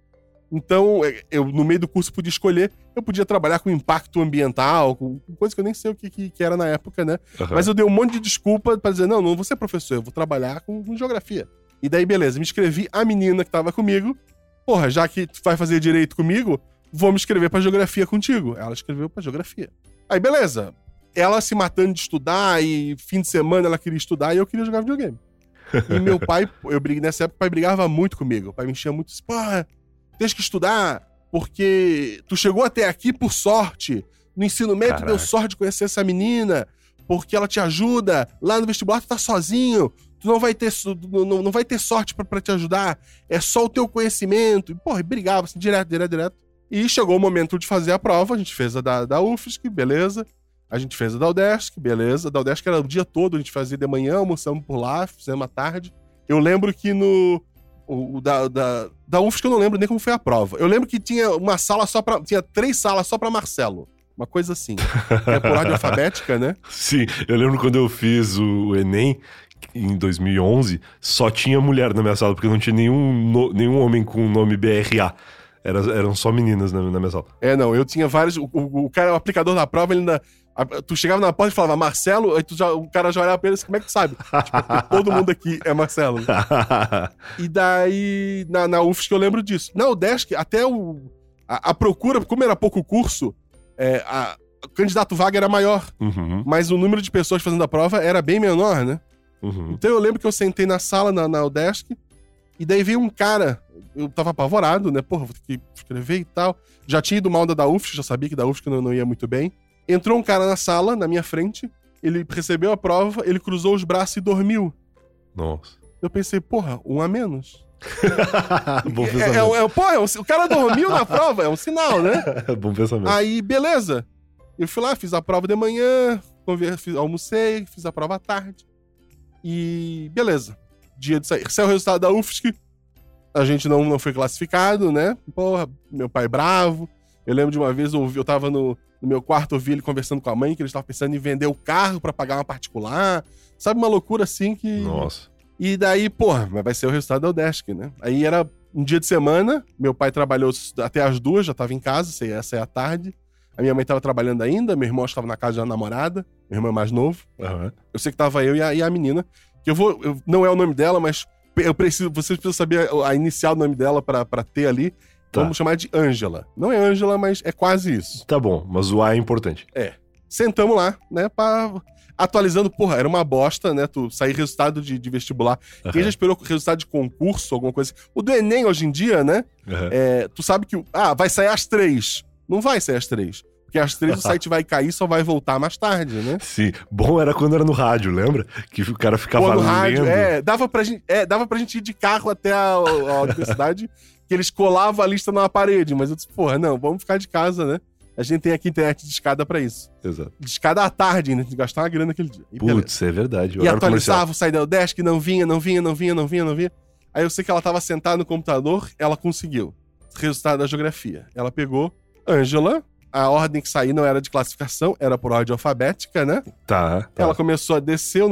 Então, é, eu, no meio do curso, podia escolher. Eu podia trabalhar com impacto ambiental, com coisa que eu nem sei o que, que, que era na época, né? Aham. Mas eu dei um monte de desculpa pra dizer: não, não vou ser professor, eu vou trabalhar com, com geografia. E daí, beleza, me inscrevi. A menina que tava comigo, porra, já que tu vai fazer direito comigo, vou me inscrever pra geografia contigo. Ela escreveu pra geografia. Aí, beleza. Ela se matando de estudar e fim de semana ela queria estudar e eu queria jogar videogame. E meu pai, eu briguei nessa época, o pai brigava muito comigo. O pai me enchia muito assim, porra, tens que estudar, porque tu chegou até aqui por sorte. No ensino médio, tu deu Caraca. sorte de conhecer essa menina, porque ela te ajuda. Lá no vestibular, tu tá sozinho. Tu não vai ter, não, não- vai ter sorte pra, pra te ajudar. É só o teu conhecimento. E, porra, brigava assim, direto, direto, direto. E chegou o momento de fazer a prova. A gente fez a da, da UFSC, beleza. A gente fez a da UDESC, beleza. Da UDESC era o dia todo, a gente fazia de manhã, almoçamos por lá, fizemos à tarde. Eu lembro que no. O, o da, da, da UFSC eu não lembro nem como foi a prova. Eu lembro que tinha uma sala só pra. Tinha três salas só pra Marcelo. Uma coisa assim. *laughs* É por ordem alfabética, né? Sim, eu lembro quando eu fiz o Enem em 2011, só tinha mulher na minha sala, porque não tinha nenhum, no- nenhum homem com o nome BRA. Era, eram só meninas na, na minha sala. É, não, eu tinha vários. O, o, o cara, o aplicador da prova, ele ainda. Tu chegava na porta e falava Marcelo, aí tu já, o cara já olhava pra ele assim, como é que tu sabe? Tipo, *laughs* todo mundo aqui é Marcelo. *laughs* E daí, na, na UFSC eu lembro disso. Na UDESC, até o, a, a procura, como era pouco curso, é, a, o candidato vaga era maior, uhum, mas o número de pessoas fazendo a prova era bem menor, né? uhum. Então eu lembro que eu sentei na sala, na, na UDESC, e daí veio um cara, eu tava apavorado, né? Porra, vou ter que escrever e tal. Já tinha ido mal da da UFSC, já sabia que da UFSC não, não ia muito bem. Entrou um cara na sala, na minha frente, ele recebeu a prova, ele cruzou os braços e dormiu. Nossa. Eu pensei, porra, um a menos. *laughs* Bom É, pensamento. é, é, pô, é um- o cara dormiu na prova, é um sinal, né? *laughs* Bom pensamento. Aí, beleza. Eu fui lá, fiz a prova de manhã, fiz- almocei, fiz a prova à tarde. E beleza. Dia de sair. Saiu o resultado da UFSC. A gente não, não foi classificado, né? Porra, meu pai bravo. Eu lembro de uma vez, eu, ouvi, eu tava no, no meu quarto, ouvi ele conversando com a mãe, que ele estava pensando em vender o carro pra pagar uma particular. Sabe, uma loucura assim que. Nossa. E daí, porra, mas vai ser o resultado da Udesc, né? Aí era um dia de semana, meu pai trabalhou até as duas, já tava em casa, sei, essa é a tarde. A minha mãe tava trabalhando ainda, meu irmão estava na casa da namorada, meu irmão é mais novo. Aham. Eu sei que tava eu e a, e a menina, que eu vou, eu- não é o nome dela, mas eu preciso, vocês precisam saber a, a inicial do nome dela pra ter ali. Tá. Vamos chamar de Ângela. Não é Ângela, mas é quase isso. Tá bom, mas o A é importante. Sentamos lá, né, pra... Atualizando, porra, era uma bosta, né? Tu sair resultado de, de vestibular. Quem já esperou resultado de concurso, alguma coisa. O do Enem hoje em dia, né? Aham. É, tu sabe que. Ah, vai sair às três. Não vai sair às três. Porque às três o *laughs* site vai cair só vai voltar mais tarde, né? Sim. Bom era quando era no rádio, lembra? Que o cara ficava Pô, no rádio. lendo. É dava, pra gente, é, dava pra gente ir de carro até a, a universidade, *laughs* que eles colavam a lista numa parede. Mas eu disse, porra, não, vamos ficar de casa, né? A gente tem aqui internet de escada pra isso. Exato. De escada à tarde, né? De gastar uma grana aquele dia. E. Putz, é verdade. E atualizava o da desk, não vinha, não vinha, não vinha, não vinha, não vinha. Aí eu sei que ela tava sentada no computador, ela conseguiu. Resultado da geografia. Ela pegou Ângela, a ordem que saiu não era de classificação, era por ordem alfabética, né? Tá, tá. Ela começou a descer,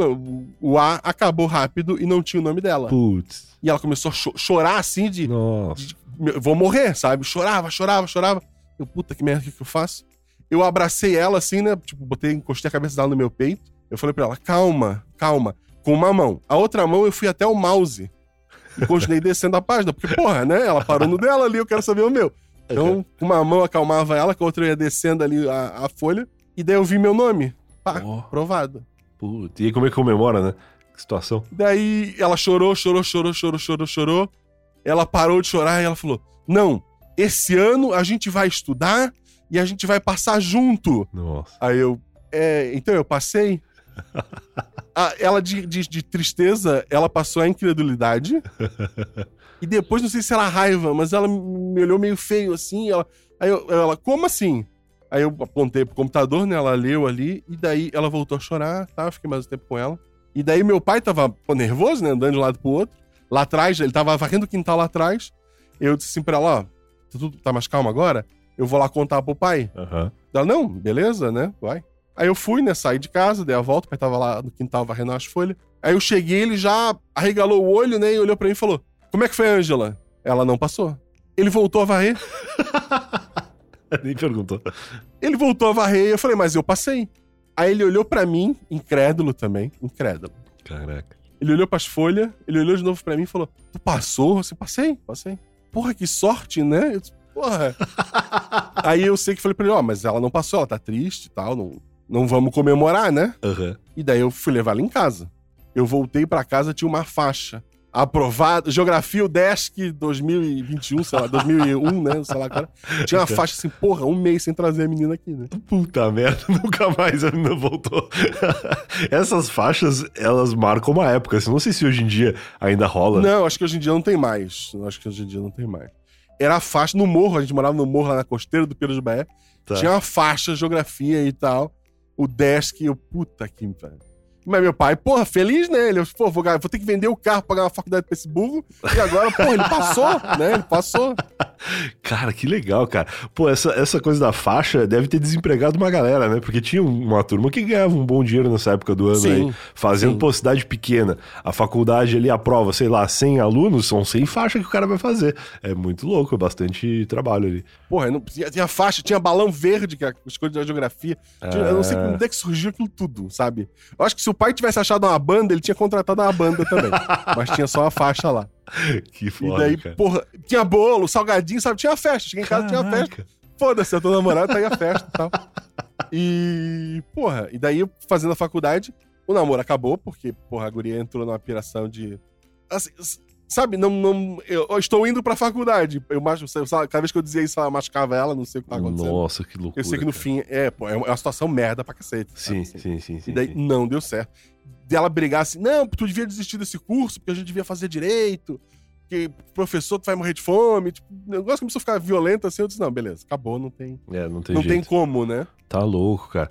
o A acabou rápido e não tinha o nome dela. Putz. E ela começou a cho- chorar assim de, Nossa. de, "Meu, vou morrer, sabe? Chorava, chorava, chorava. Eu, puta que merda, o que, que eu faço? Eu abracei ela assim, né? Tipo, botei, encostei a cabeça dela no meu peito. Eu falei pra ela, calma, calma. Com uma mão. A outra mão eu fui até o mouse. E continuei *laughs* descendo a página. Porque, porra, né? Ela parou no dela ali, eu quero saber o meu. Então, uma mão acalmava ela, com a outra eu ia descendo ali a, a folha. E daí eu vi meu nome. Pá, Ó. aprovado. Putz. E aí como é que comemora, né? Que situação. Daí ela chorou, chorou, chorou, chorou, chorou, chorou. Ela parou de chorar e ela falou: Não, esse ano a gente vai estudar e a gente vai passar junto. Nossa. Aí eu, é, então eu passei. *laughs* Ah, ela de, de, de tristeza, ela passou a incredulidade. *laughs* e depois, não sei se era raiva, mas ela me olhou meio feio assim. Ela, aí eu- ela, como assim? Aí eu apontei pro computador, né? Ela leu ali, e daí ela voltou a chorar, tá? Eu fiquei mais um tempo com ela. E daí meu pai tava pô, nervoso, né? Andando de um lado pro outro. Lá atrás, ele tava varrendo o quintal lá atrás. Eu disse assim pra ela, ó, tá tudo tá mais calmo agora? Eu vou lá contar pro pai. Aham. Ela, não, beleza, né? Vai. Aí eu fui, né? Saí de casa, dei a volta, o pai tava lá no quintal varrendo as folhas. Aí eu cheguei, ele já arregalou o olho, né? E olhou pra mim e falou: Como é que foi a Ângela? Ela não passou. Ele voltou a varrer. *laughs* Nem perguntou. Ele voltou a varrer e eu falei, mas eu passei. Aí ele olhou pra mim, incrédulo também, incrédulo. Caraca. Ele olhou pras folhas, ele olhou de novo pra mim e falou: Tu passou? Você passei? Passei. Porra, que sorte, né? Eu disse, Porra. *laughs* Aí eu sei que falei pra ele: Ó, mas ela não passou, ela tá triste e tal, não, não vamos comemorar, né? Aham. E daí eu fui levar ela em casa. Eu voltei pra casa, tinha uma faixa. Aprovado, Geografia UDESC 2021, sei lá, 2001, né? Sei lá, cara. Tinha uma *laughs* faixa assim, porra, um mês sem trazer a menina aqui, né? Puta merda, *laughs* nunca mais a menina voltou. *laughs* Essas faixas, elas marcam uma época. assim, Não sei se hoje em dia ainda rola. Não, acho que hoje em dia não tem mais. Acho que hoje em dia não tem mais. Era a faixa no morro, a gente morava no morro lá na costeira do Pedro de Bahia. Tá. Tinha uma faixa, geografia e tal. O desk, eu, puta que pariu. Mas meu pai, porra, feliz, né? Ele, pô, vou, vou ter que vender o carro, pagar uma faculdade pra esse burro. E agora, pô, ele passou, né? Ele passou. *laughs* Cara, que legal, cara. Pô, essa, essa coisa da faixa deve ter desempregado uma galera, né? Porque tinha uma turma que ganhava um bom dinheiro nessa época do ano Sim, aí, fazendo sim. pô, cidade pequena. A faculdade ali aprova, sei lá, 100 alunos, são 100 faixas que o cara vai fazer. É muito louco, é bastante trabalho ali. Porra, não, tinha, tinha faixa, tinha balão verde, que é as coisas da geografia. Tinha- Eu não sei Ah. como é que surgiu aquilo tudo, sabe? Eu acho que se o pai tivesse achado uma banda, ele tinha contratado uma banda também. *laughs* mas tinha só uma faixa lá. Que E foda, daí, cara. porra, tinha bolo, salgadinho, sabe? Tinha festa. Cheguei em casa, tinha festa. Caraca. Foda-se, eu tô namorado, tá aí a festa e tal. E, porra, e daí fazendo a faculdade, o namoro acabou, porque, porra, a guria entrou numa piração de. assim, sabe, não. não eu, eu estou indo pra faculdade. Eu, eu, cada vez que eu dizia isso, ela machucava ela, não sei o que tá acontecendo. Nossa, que loucura. eu sei que no cara. fim, é, pô, é uma é situação merda pra cacete. Sim, assim. sim, sim, sim. E daí sim. não deu certo. Dela brigar assim, não, tu devia desistir desse curso, porque a gente devia fazer direito, que professor tu vai morrer de fome. Tipo, o negócio começou a ficar violento assim. Eu disse, não, beleza, acabou, não tem. É, não tem não jeito. tem como, né? Tá louco, cara.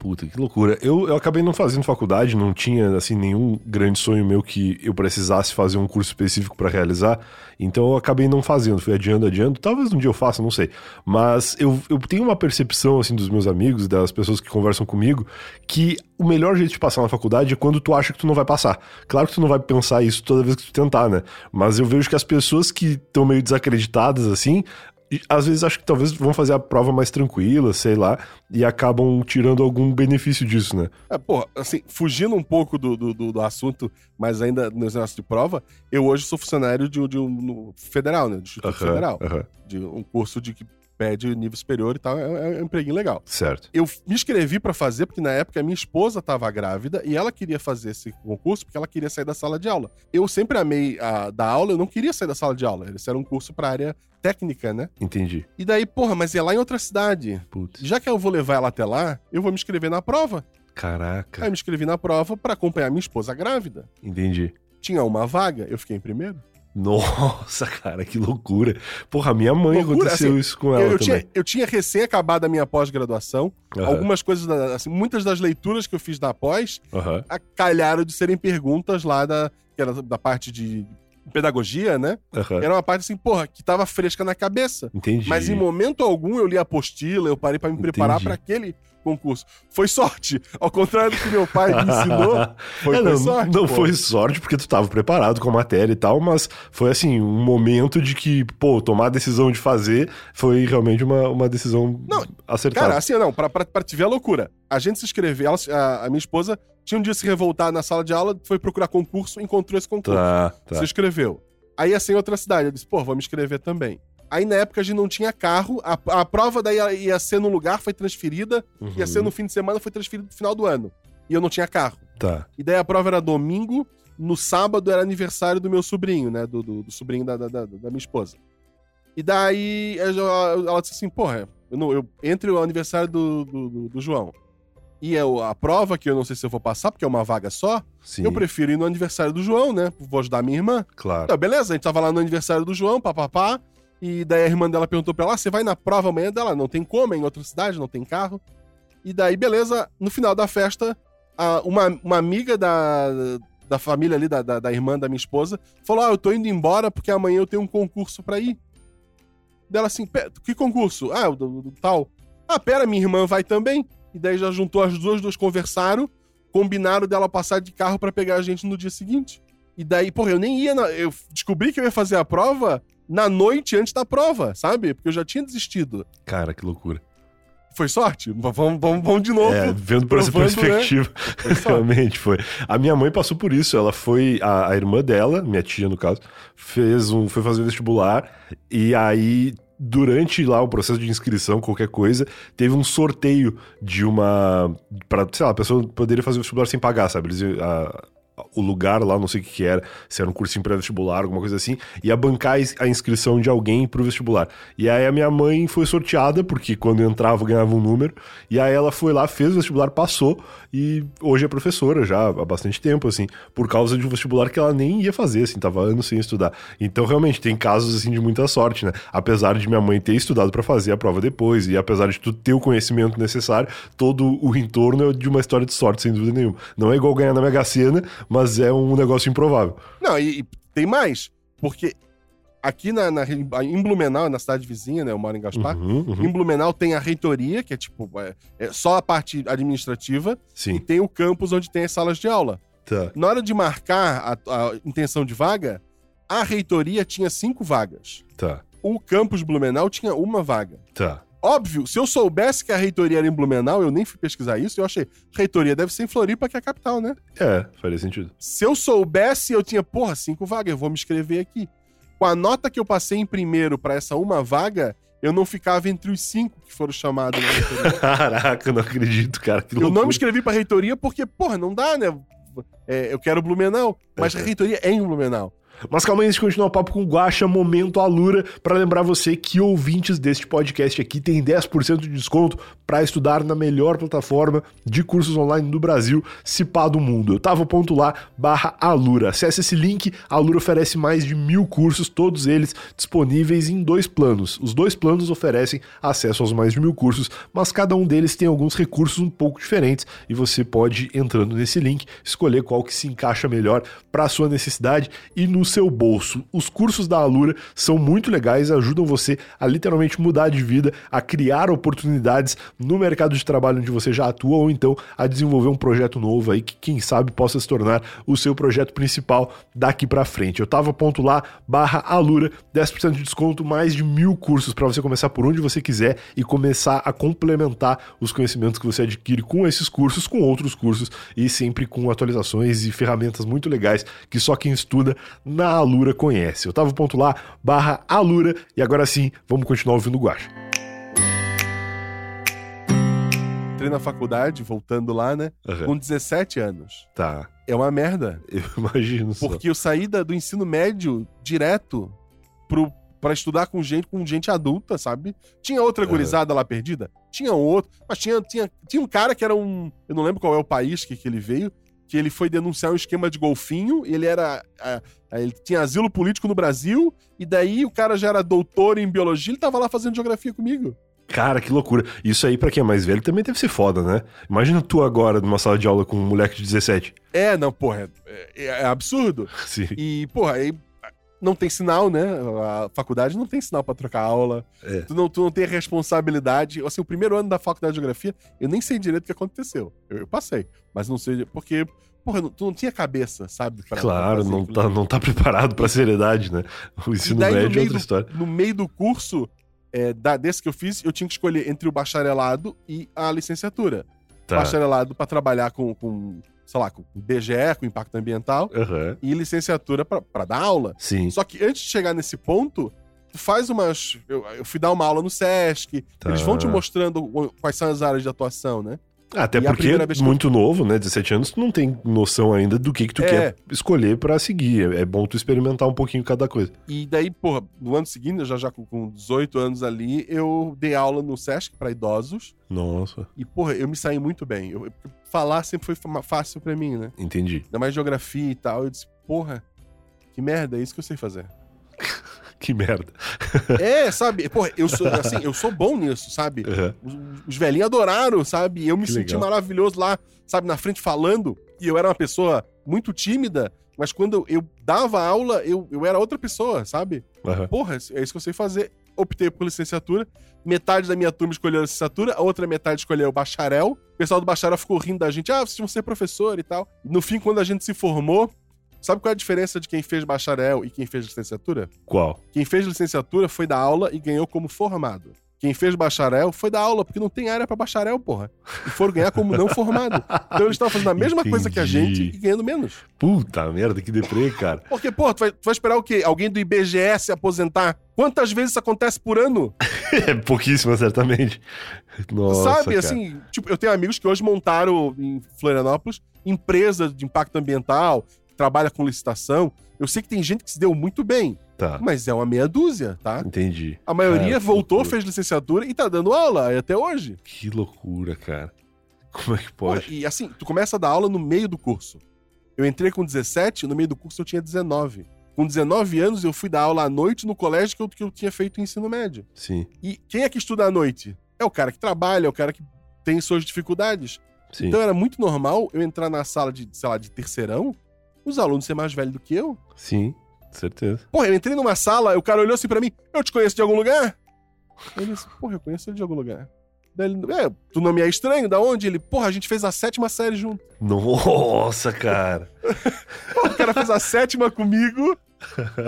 Puta, que loucura. Eu, eu acabei não fazendo faculdade, não tinha, assim, nenhum grande sonho meu que eu precisasse fazer um curso específico pra realizar. Então eu acabei não fazendo, fui adiando, adiando. Talvez um dia eu faça, não sei. Mas eu, eu tenho uma percepção, assim, dos meus amigos, das pessoas que conversam comigo, que o melhor jeito de passar na faculdade é quando tu acha que tu não vai passar. Claro que tu não vai pensar isso toda vez que tu tentar, né? Mas eu vejo que as pessoas que estão meio desacreditadas, assim, às vezes acho que talvez vão fazer a prova mais tranquila, sei lá, e acabam tirando algum benefício disso, né? É, pô, assim, fugindo um pouco do, do, do- assunto, mas ainda nos negócios de prova, eu hoje sou funcionário de, um- de um no federal, né? Do Instituto Federal. De um curso de que pede nível superior e tal. É, é um empreguinho legal. certo. Eu me inscrevi pra fazer porque na época minha esposa tava grávida e ela queria fazer esse concurso porque ela queria sair da sala de aula. Eu sempre amei a, da aula, eu não queria sair da sala de aula. Esse era um curso pra área técnica, né? Entendi. E daí, porra, mas é lá em outra cidade. Putz. Já que eu vou levar ela até lá, eu vou me inscrever na prova. Caraca, Aí eu me inscrevi na prova pra acompanhar minha esposa grávida. entendi. Tinha uma vaga, eu fiquei em primeiro. Nossa, *laughs* cara, que loucura. Porra, minha mãe Loucura, aconteceu assim, isso com ela Eu, eu também. tinha, eu tinha recém acabado a minha pós-graduação. Aham, Algumas coisas, assim, muitas das leituras que eu fiz da pós a- calharam de serem perguntas lá da, que era da parte de pedagogia, né? aham. Era uma parte assim, porra, que tava fresca na cabeça. Entendi. Mas em momento algum eu li a apostila, eu parei pra me preparar pra aquele concurso. Foi sorte. Ao contrário do que meu pai me ensinou, *laughs* foi, É, não, sorte. não pô. foi sorte porque tu tava preparado com a matéria e tal, mas foi assim, um momento de que, pô, tomar a decisão de fazer foi realmente uma, uma decisão Não, acertada. Cara, assim, não, pra, pra, pra te ver a loucura. A gente se inscreveu, ela- a, a minha esposa tinha um dia se revoltar na sala de aula, foi procurar concurso, encontrou esse concurso. tá, tá. Se inscreveu. Aí em outra cidade. Eu disse, pô, vou me inscrever também. Aí na época a gente não tinha carro, a, a prova daí ia, ia ser no lugar, foi transferida, Uhum, ia ser no fim de semana, foi transferida no final do ano. E eu não tinha carro. Tá. E daí a prova era domingo, no sábado era aniversário do meu sobrinho, né? Do, do, do sobrinho da, da, da- da minha esposa. E daí ela, ela disse assim, porra, eu não, eu, entre o aniversário do, do, do- João e eu, a prova, que eu não sei se eu vou passar, porque é uma vaga só, Sim, eu prefiro ir no aniversário do João, né? Vou ajudar minha irmã. claro. Então, beleza, a gente tava lá no aniversário do João, papapá. E daí a irmã dela perguntou pra ela: ah, você vai na prova amanhã dela? Não tem como, é em outra cidade, não tem carro. E daí, beleza, no final da festa, a- uma, uma amiga da, da família ali, da, da, da irmã da minha esposa, falou: Ah, eu tô indo embora porque amanhã eu tenho um concurso pra ir. Dela assim, "Pé, que concurso? Ah, o do, tal. Ah, pera, minha irmã vai também. E daí já juntou as duas, duas conversaram, combinaram dela passar de carro pra pegar a gente no dia seguinte. E daí, porra, eu nem ia. na- eu descobri que eu ia fazer a prova na noite antes da prova, sabe? Porque eu já tinha desistido. Cara, que loucura. Foi sorte? Vamos, vamos, vamos de novo. É, vendo por essa né? perspectiva, Foi sorte. *laughs* realmente foi. A minha mãe passou por isso. Ela foi, a, a irmã dela, minha tia no caso, fez um, foi fazer vestibular e aí durante lá o processo de inscrição, qualquer coisa, teve um sorteio de uma para, sei lá, a pessoa poderia fazer o vestibular sem pagar, sabe? Eles iam- a- o lugar lá, não sei o que, que era, se era um cursinho pré-vestibular, alguma coisa assim, ia bancar a ins- a inscrição de alguém pro vestibular. E aí a minha mãe foi sorteada, porque quando entrava ganhava um número, e aí ela foi lá, fez o vestibular, passou, e hoje é professora já há bastante tempo, assim, por causa de um vestibular que ela nem ia fazer, assim, tava anos sem estudar. Então, realmente, tem casos, assim, de muita sorte, né? Apesar de minha mãe ter estudado pra fazer a prova depois, e apesar de tu ter o conhecimento necessário, todo o entorno é de uma história de sorte, sem dúvida nenhuma. Não é igual ganhar na Mega Sena, mas é um negócio improvável. Não, e, e tem mais. Porque aqui na, na- em Blumenau, na cidade vizinha, né? Eu moro em Gaspar. Uhum, uhum. Em Blumenau tem a reitoria, que é tipo, é, é só a parte administrativa, e Sim, tem o campus onde tem as salas de aula. tá. Na hora de marcar a, a intenção de vaga, a reitoria tinha cinco vagas. Tá, O campus Blumenau tinha uma vaga. tá. Óbvio, se eu soubesse que a reitoria era em Blumenau, eu nem fui pesquisar isso, eu achei, reitoria deve ser em Floripa, que é a capital, né? É, faria sentido. Se eu soubesse, eu tinha, porra, cinco vagas, eu vou me inscrever aqui. Com a nota que eu passei em primeiro pra essa uma vaga, eu não ficava entre os cinco que foram chamados na reitoria. *laughs* Caraca, eu não acredito, cara. Que Eu não me inscrevi pra reitoria porque, porra, não dá, né? É, eu quero Blumenau, mas a Uhum. reitoria é em Blumenau. Mas calma aí, antes de continuar o papo com o Guaxa, momento Alura, para lembrar você que ouvintes deste podcast aqui têm 10% de desconto para estudar na melhor plataforma de cursos online do Brasil, Cipá do Mundo. Eu ponto lá, barra Alura. Acesse esse link, a Alura oferece mais de mil cursos, todos eles disponíveis em dois planos. Os dois planos oferecem acesso aos mais de mil cursos, mas cada um deles tem alguns recursos um pouco diferentes e você pode, entrando nesse link, escolher qual que se encaixa melhor para sua necessidade e no seu bolso. Os cursos da Alura são muito legais, ajudam você a literalmente mudar de vida, a criar oportunidades no mercado de trabalho onde você já atua ou então a desenvolver um projeto novo aí que quem sabe possa se tornar o seu projeto principal daqui para frente. Eu tava ponto lá, barra Alura, 10% de desconto, mais de mil cursos para você começar por onde você quiser e começar a complementar os conhecimentos que você adquire com esses cursos, com outros cursos e sempre com atualizações e ferramentas muito legais que só quem estuda na Alura conhece. Eu tava ponto lá, barra Alura, e agora sim, vamos continuar ouvindo o Guacha. Entrei na faculdade, voltando lá, né? Uhum. Com 17 anos. Tá, É uma merda. *laughs* eu imagino só. Porque eu saí da- do ensino médio direto pro, pra estudar com gente, com gente adulta, sabe? Tinha outra Uhum. gurizada lá perdida? Tinha outro. Mas tinha, tinha, tinha um cara que era um. Eu não lembro qual é o país que, que ele veio. Que ele foi denunciar um esquema de golfinho. Ele era. ele tinha asilo político no Brasil. E daí o cara já era doutor em biologia. Ele tava lá fazendo geografia comigo. Cara, que loucura. Isso aí, pra quem é mais velho, também deve ser foda, né? Imagina tu agora numa sala de aula com um moleque de 17. É, não, porra. É, é absurdo. *laughs* Sim. E, porra, aí não tem sinal, né? A faculdade não tem sinal pra trocar aula. É. Tu, não, tu não tem responsabilidade. Assim, o primeiro ano da faculdade de geografia, eu nem sei direito o que aconteceu. Eu, eu passei, mas não sei. Porque, porra, não- tu não tinha cabeça, sabe? pra- Claro, pra não aquilo tá, não tá preparado pra seriedade, né? O ensino daí, médio é outra do- história. No meio do curso, é, da, desse que eu fiz, eu tinha que escolher entre o bacharelado e a licenciatura. Tá. Bacharelado pra trabalhar com, com, sei lá, com BGE, com impacto ambiental, Aham. e licenciatura pra- pra dar aula. Sim. Só que antes de chegar nesse ponto, tu faz umas. Eu, eu fui dar uma aula no SESC, Tá. eles vão te mostrando quais são as áreas de atuação, né? Até E porque que eu- muito novo, né? 17 anos, tu não tem noção ainda do que que tu É. quer escolher pra seguir. É é bom tu experimentar um pouquinho cada coisa. E daí, porra, no ano seguinte, já já com, com 18 anos ali, eu dei aula no SESC pra idosos. Nossa, E, porra, eu me saí muito bem. Eu- falar sempre foi fácil pra mim, né? entendi. Ainda mais geografia e tal. Eu disse, porra, que merda, é isso que eu sei fazer. Que merda. *laughs* é, sabe? Porra, eu sou, assim, eu sou bom nisso, sabe? Aham. Os, os velhinhos adoraram, sabe? Eu me Que senti legal. maravilhoso lá, sabe, na frente falando. E eu era uma pessoa muito tímida, mas quando eu dava aula, eu, eu era outra pessoa, sabe? Aham. Porra, é isso que eu sei fazer. Optei por licenciatura. Metade da minha turma escolheu a licenciatura, a outra metade escolheu o bacharel. O pessoal do bacharel ficou rindo da gente. Ah, vocês vão ser professor e tal. No fim, quando a gente se formou, sabe qual é a diferença de quem fez bacharel e quem fez licenciatura? Qual? Quem fez licenciatura foi da aula e ganhou como formado. Quem fez bacharel foi da aula, porque não tem área pra bacharel, porra. E foram ganhar como não formado. Então eles estavam fazendo a mesma coisa que a Entendi. gente e ganhando menos. Puta merda, que deprê, cara. Porque, porra, tu vai, tu vai esperar o quê? Alguém do IBGE se aposentar? Quantas vezes isso acontece por ano? *laughs* É pouquíssima, certamente. Nossa, Sabe, cara. assim, tipo, eu tenho amigos que hoje montaram em Florianópolis empresa de impacto ambiental, trabalha com licitação. Eu sei que tem gente que se deu muito bem, Tá, mas é uma meia dúzia, tá? entendi. A maioria Cara, voltou, loucura. fez licenciatura e tá dando aula até hoje. Que loucura, cara. *laughs* Como é que pode? e assim, tu começa a dar aula no meio do curso. Eu entrei com 17, no meio do curso eu tinha 19. Com 19 anos eu fui dar aula à noite no colégio que eu, que eu tinha feito ensino médio. Sim, E quem é que estuda à noite? É o cara que trabalha, é o cara que tem suas dificuldades. sim. Então era muito normal eu entrar na sala de, sei lá, de terceirão, os alunos ser mais velhos do que eu. Sim, certeza. Porra, eu entrei numa sala, o cara olhou assim pra mim, eu te conheço de algum lugar? Eu disse, porra, eu conheço ele de algum lugar. Daí ele, é, tu não me é estranho? Da onde? Ele, porra, a gente fez a sétima série junto. Nossa, cara. *laughs* O cara fez a sétima comigo,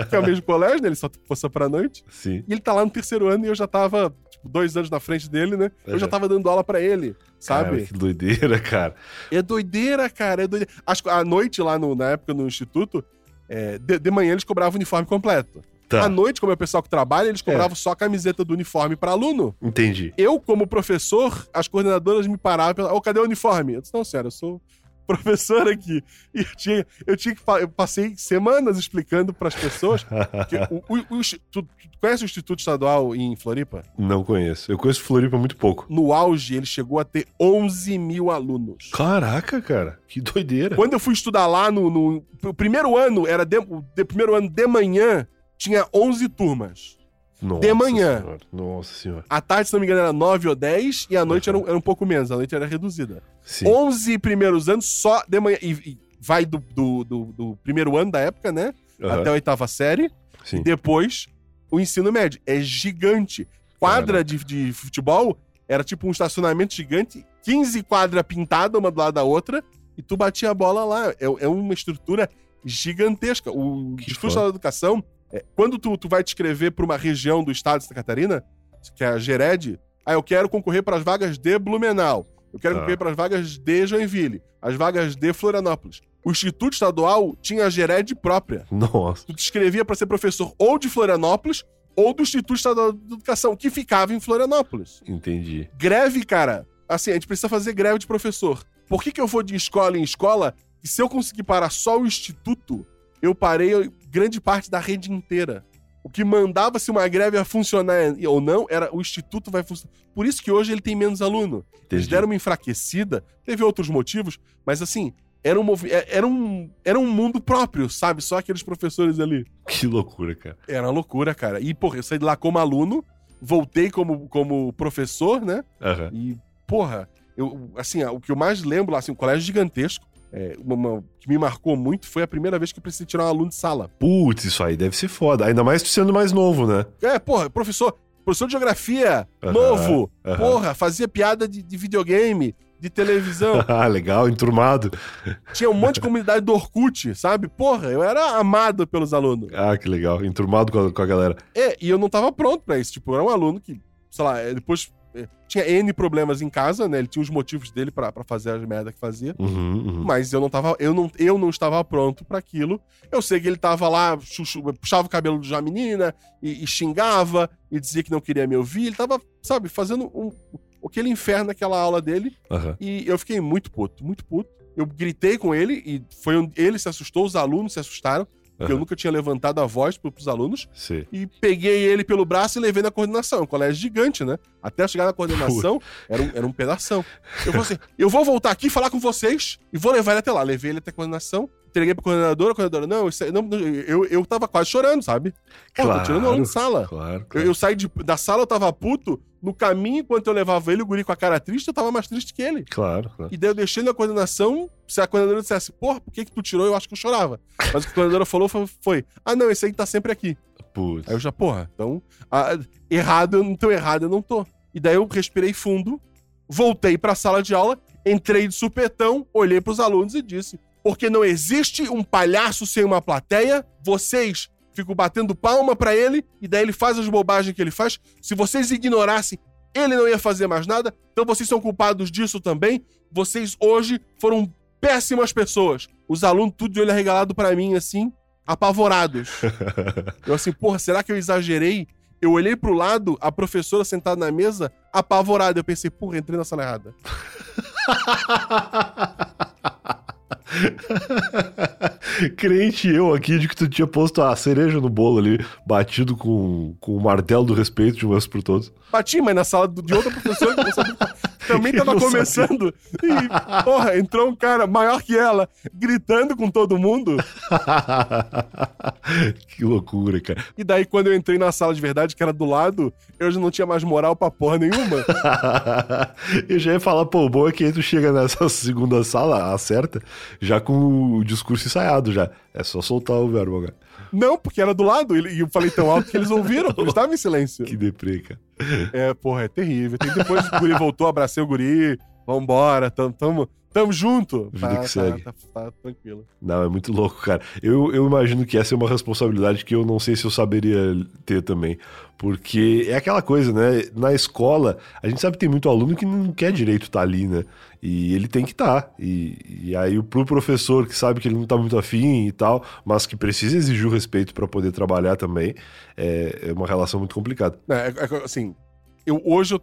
que é o mesmo colégio, né? Ele só fosse pra noite. Sim. E ele tá lá no terceiro ano e eu já tava, tipo, dois anos na frente dele, né? Eu já Uhum. tava dando aula pra ele, sabe? Cara, que doideira, cara. É doideira, cara, é doideira. Acho que à noite lá no- na época no instituto, é, de, de manhã eles cobravam o uniforme completo. Tá, À noite, como é o pessoal que trabalha, eles cobravam só a camiseta do uniforme pra aluno. entendi. Eu, como professor, as coordenadoras me paravam e falavam, ô, cadê o uniforme? Eu disse, não, senhora, eu sou professor aqui. E eu tinha, eu tinha que. Eu passei semanas explicando pras pessoas. Que o, o- o tu, tu conhece o Instituto Estadual em Floripa? Não conheço. Eu conheço Floripa muito pouco. No auge, ele chegou a ter 11 mil alunos. Caraca, cara. Que doideira. Quando eu fui estudar lá no. no o primeiro ano, era de, o de- primeiro ano de manhã, tinha 11 turmas. Nossa de manhã. senhora. Nossa senhora. À tarde, se não me engano, era 9 ou 10, e à noite era, um- era um pouco menos, a noite era reduzida. Sim. 11 primeiros anos só de manhã. E, e vai do, do, do- do primeiro ano da época, né? Aham, Até a oitava série. Sim. E depois, o ensino médio. É gigante. Quadra de, de futebol era tipo um estacionamento gigante, 15 quadras pintadas uma do lado da outra, e tu batia a bola lá. É, é uma estrutura gigantesca. O Instituto da Educação, é, quando tu, tu vai te inscrever para uma região do estado de Santa Catarina, que é a Gered, ah, eu quero concorrer para as vagas de Blumenau. Eu quero Tá. concorrer para as vagas de Joinville, as vagas de Florianópolis. O Instituto Estadual tinha a Gered própria Nossa. tu te inscrevia para ser professor ou de Florianópolis ou do Instituto Estadual de Educação, que ficava em Florianópolis. Entendi. Greve, cara, assim, a gente precisa fazer greve de professor. Por que, que eu vou de escola em escola e se eu conseguir parar só o Instituto, eu parei grande parte da rede inteira? O que mandava se uma greve ia funcionar ou não era o Instituto vai funcionar. Por isso que hoje ele tem menos aluno. Eles Entendi. deram uma enfraquecida, teve outros motivos, mas assim, era um, é- era um, era um mundo próprio, sabe? Só aqueles professores ali. Que loucura, cara. Era uma loucura, cara. E, porra, eu saí de lá como aluno, voltei como, como professor, né? Aham. E, porra, eu, assim, o que eu mais lembro lá, assim, um colégio gigantesco, é, uma, uma- que me marcou muito foi a primeira vez que eu precisei tirar um aluno de sala. Putz, isso aí deve ser foda. Ainda mais tu sendo mais novo, né? É, porra, professor, professor de geografia, novo, porra, fazia piada de, de videogame, de televisão. *laughs* Ah, legal, enturmado. Tinha um monte de comunidade do Orkut, sabe? Porra, eu era amado pelos alunos. Ah, que legal. Enturmado com a, com a galera. É, e eu não tava pronto pra isso. Tipo, eu era um aluno que, sei lá, depois tinha N problemas em casa, né? Ele tinha os motivos dele pra pra fazer as merda que fazia. Uhum, uhum. Mas eu não tava, eu não, eu não estava pronto pra aquilo. Eu sei que ele tava lá, chuchu- puxava o cabelo uma menina e, e xingava e dizia que não queria me ouvir. Ele tava, sabe, fazendo um, aquele inferno naquela aula dele. Aham. E eu fiquei muito puto, muito puto. Eu gritei com ele e foi onde ele se assustou, os alunos se assustaram, porque eu Aham. nunca tinha levantado a voz pro, pros alunos. Sim. E peguei ele pelo braço e levei na coordenação. É um colégio gigante, né? Até chegar na coordenação, era um, era um pedação. Eu falei assim: eu vou voltar aqui falar com vocês e vou levar ele até lá. Levei ele até a coordenação, entreguei pra coordenadora, a coordenadora, não, isso aí- não, eu, eu tava quase chorando, sabe? Pô, tô tirando aluno de sala. Claro, Eu, claro. eu saí de- da sala, eu tava puto. No caminho, enquanto eu levava ele, o guri com a cara triste, eu tava mais triste que ele. Claro, claro. E daí eu deixei na coordenação. Se a coordenadora dissesse, porra, por que que tu tirou? Eu acho que eu chorava. Mas o que a coordenadora falou foi, ah, não, esse aí tá sempre aqui. Putz. Aí eu já, porra, então, ah, errado, eu não tô errado, eu não tô. E daí eu respirei fundo, voltei pra sala de aula, entrei de supetão, olhei pros alunos e disse: porque não existe um palhaço sem uma plateia, vocês ficam batendo palma pra ele, e daí ele faz as bobagens que ele faz. Se vocês ignorassem, ele não ia fazer mais nada, então vocês são culpados disso também. Vocês hoje foram péssimas pessoas. Os alunos tudo de olho arregalado pra mim, assim, apavorados. *laughs* Eu assim, porra, será que eu exagerei? Eu olhei pro lado, a professora sentada na mesa, apavorada. Eu pensei, porra, entrei na sala errada. *laughs* *laughs* Crente eu aqui de que tu tinha posto a cereja no bolo ali, batido com, com o martelo do respeito de uma vez por todos. Bati, mas na sala de outra professora que também *laughs* tava começando. E, porra, entrou um cara maior que ela, gritando com todo mundo. *laughs* que loucura, cara. E daí, quando eu entrei na sala de verdade, que era do lado, eu já não tinha mais moral pra porra nenhuma. *laughs* eu já ia falar, pô, o bom é que aí tu chega nessa segunda sala, acerta, já com o discurso ensaiado já. É só soltar o verbo agora. Não, porque era do lado. E eu falei tão alto que eles ouviram, *laughs* porque eles estavam em silêncio. Que deprê, cara. É, porra, é terrível. Tem depois o guri voltou, abracei o guri, vambora, tamo, tamo, tamo junto. Vida tá, que segue. Tá, tá, tá tranquilo. Não, é muito louco, cara. Eu, eu imagino que essa é uma responsabilidade que eu não sei se eu saberia ter também. Porque é aquela coisa, né? Na escola, a gente sabe que tem muito aluno que não quer direito estar ali, né? E ele tem que estar. E, e aí, pro professor que sabe que ele não tá muito afim e tal, mas que precisa exigir o respeito para poder trabalhar também, é, é uma relação muito complicada. É, é, é, assim, eu, hoje eu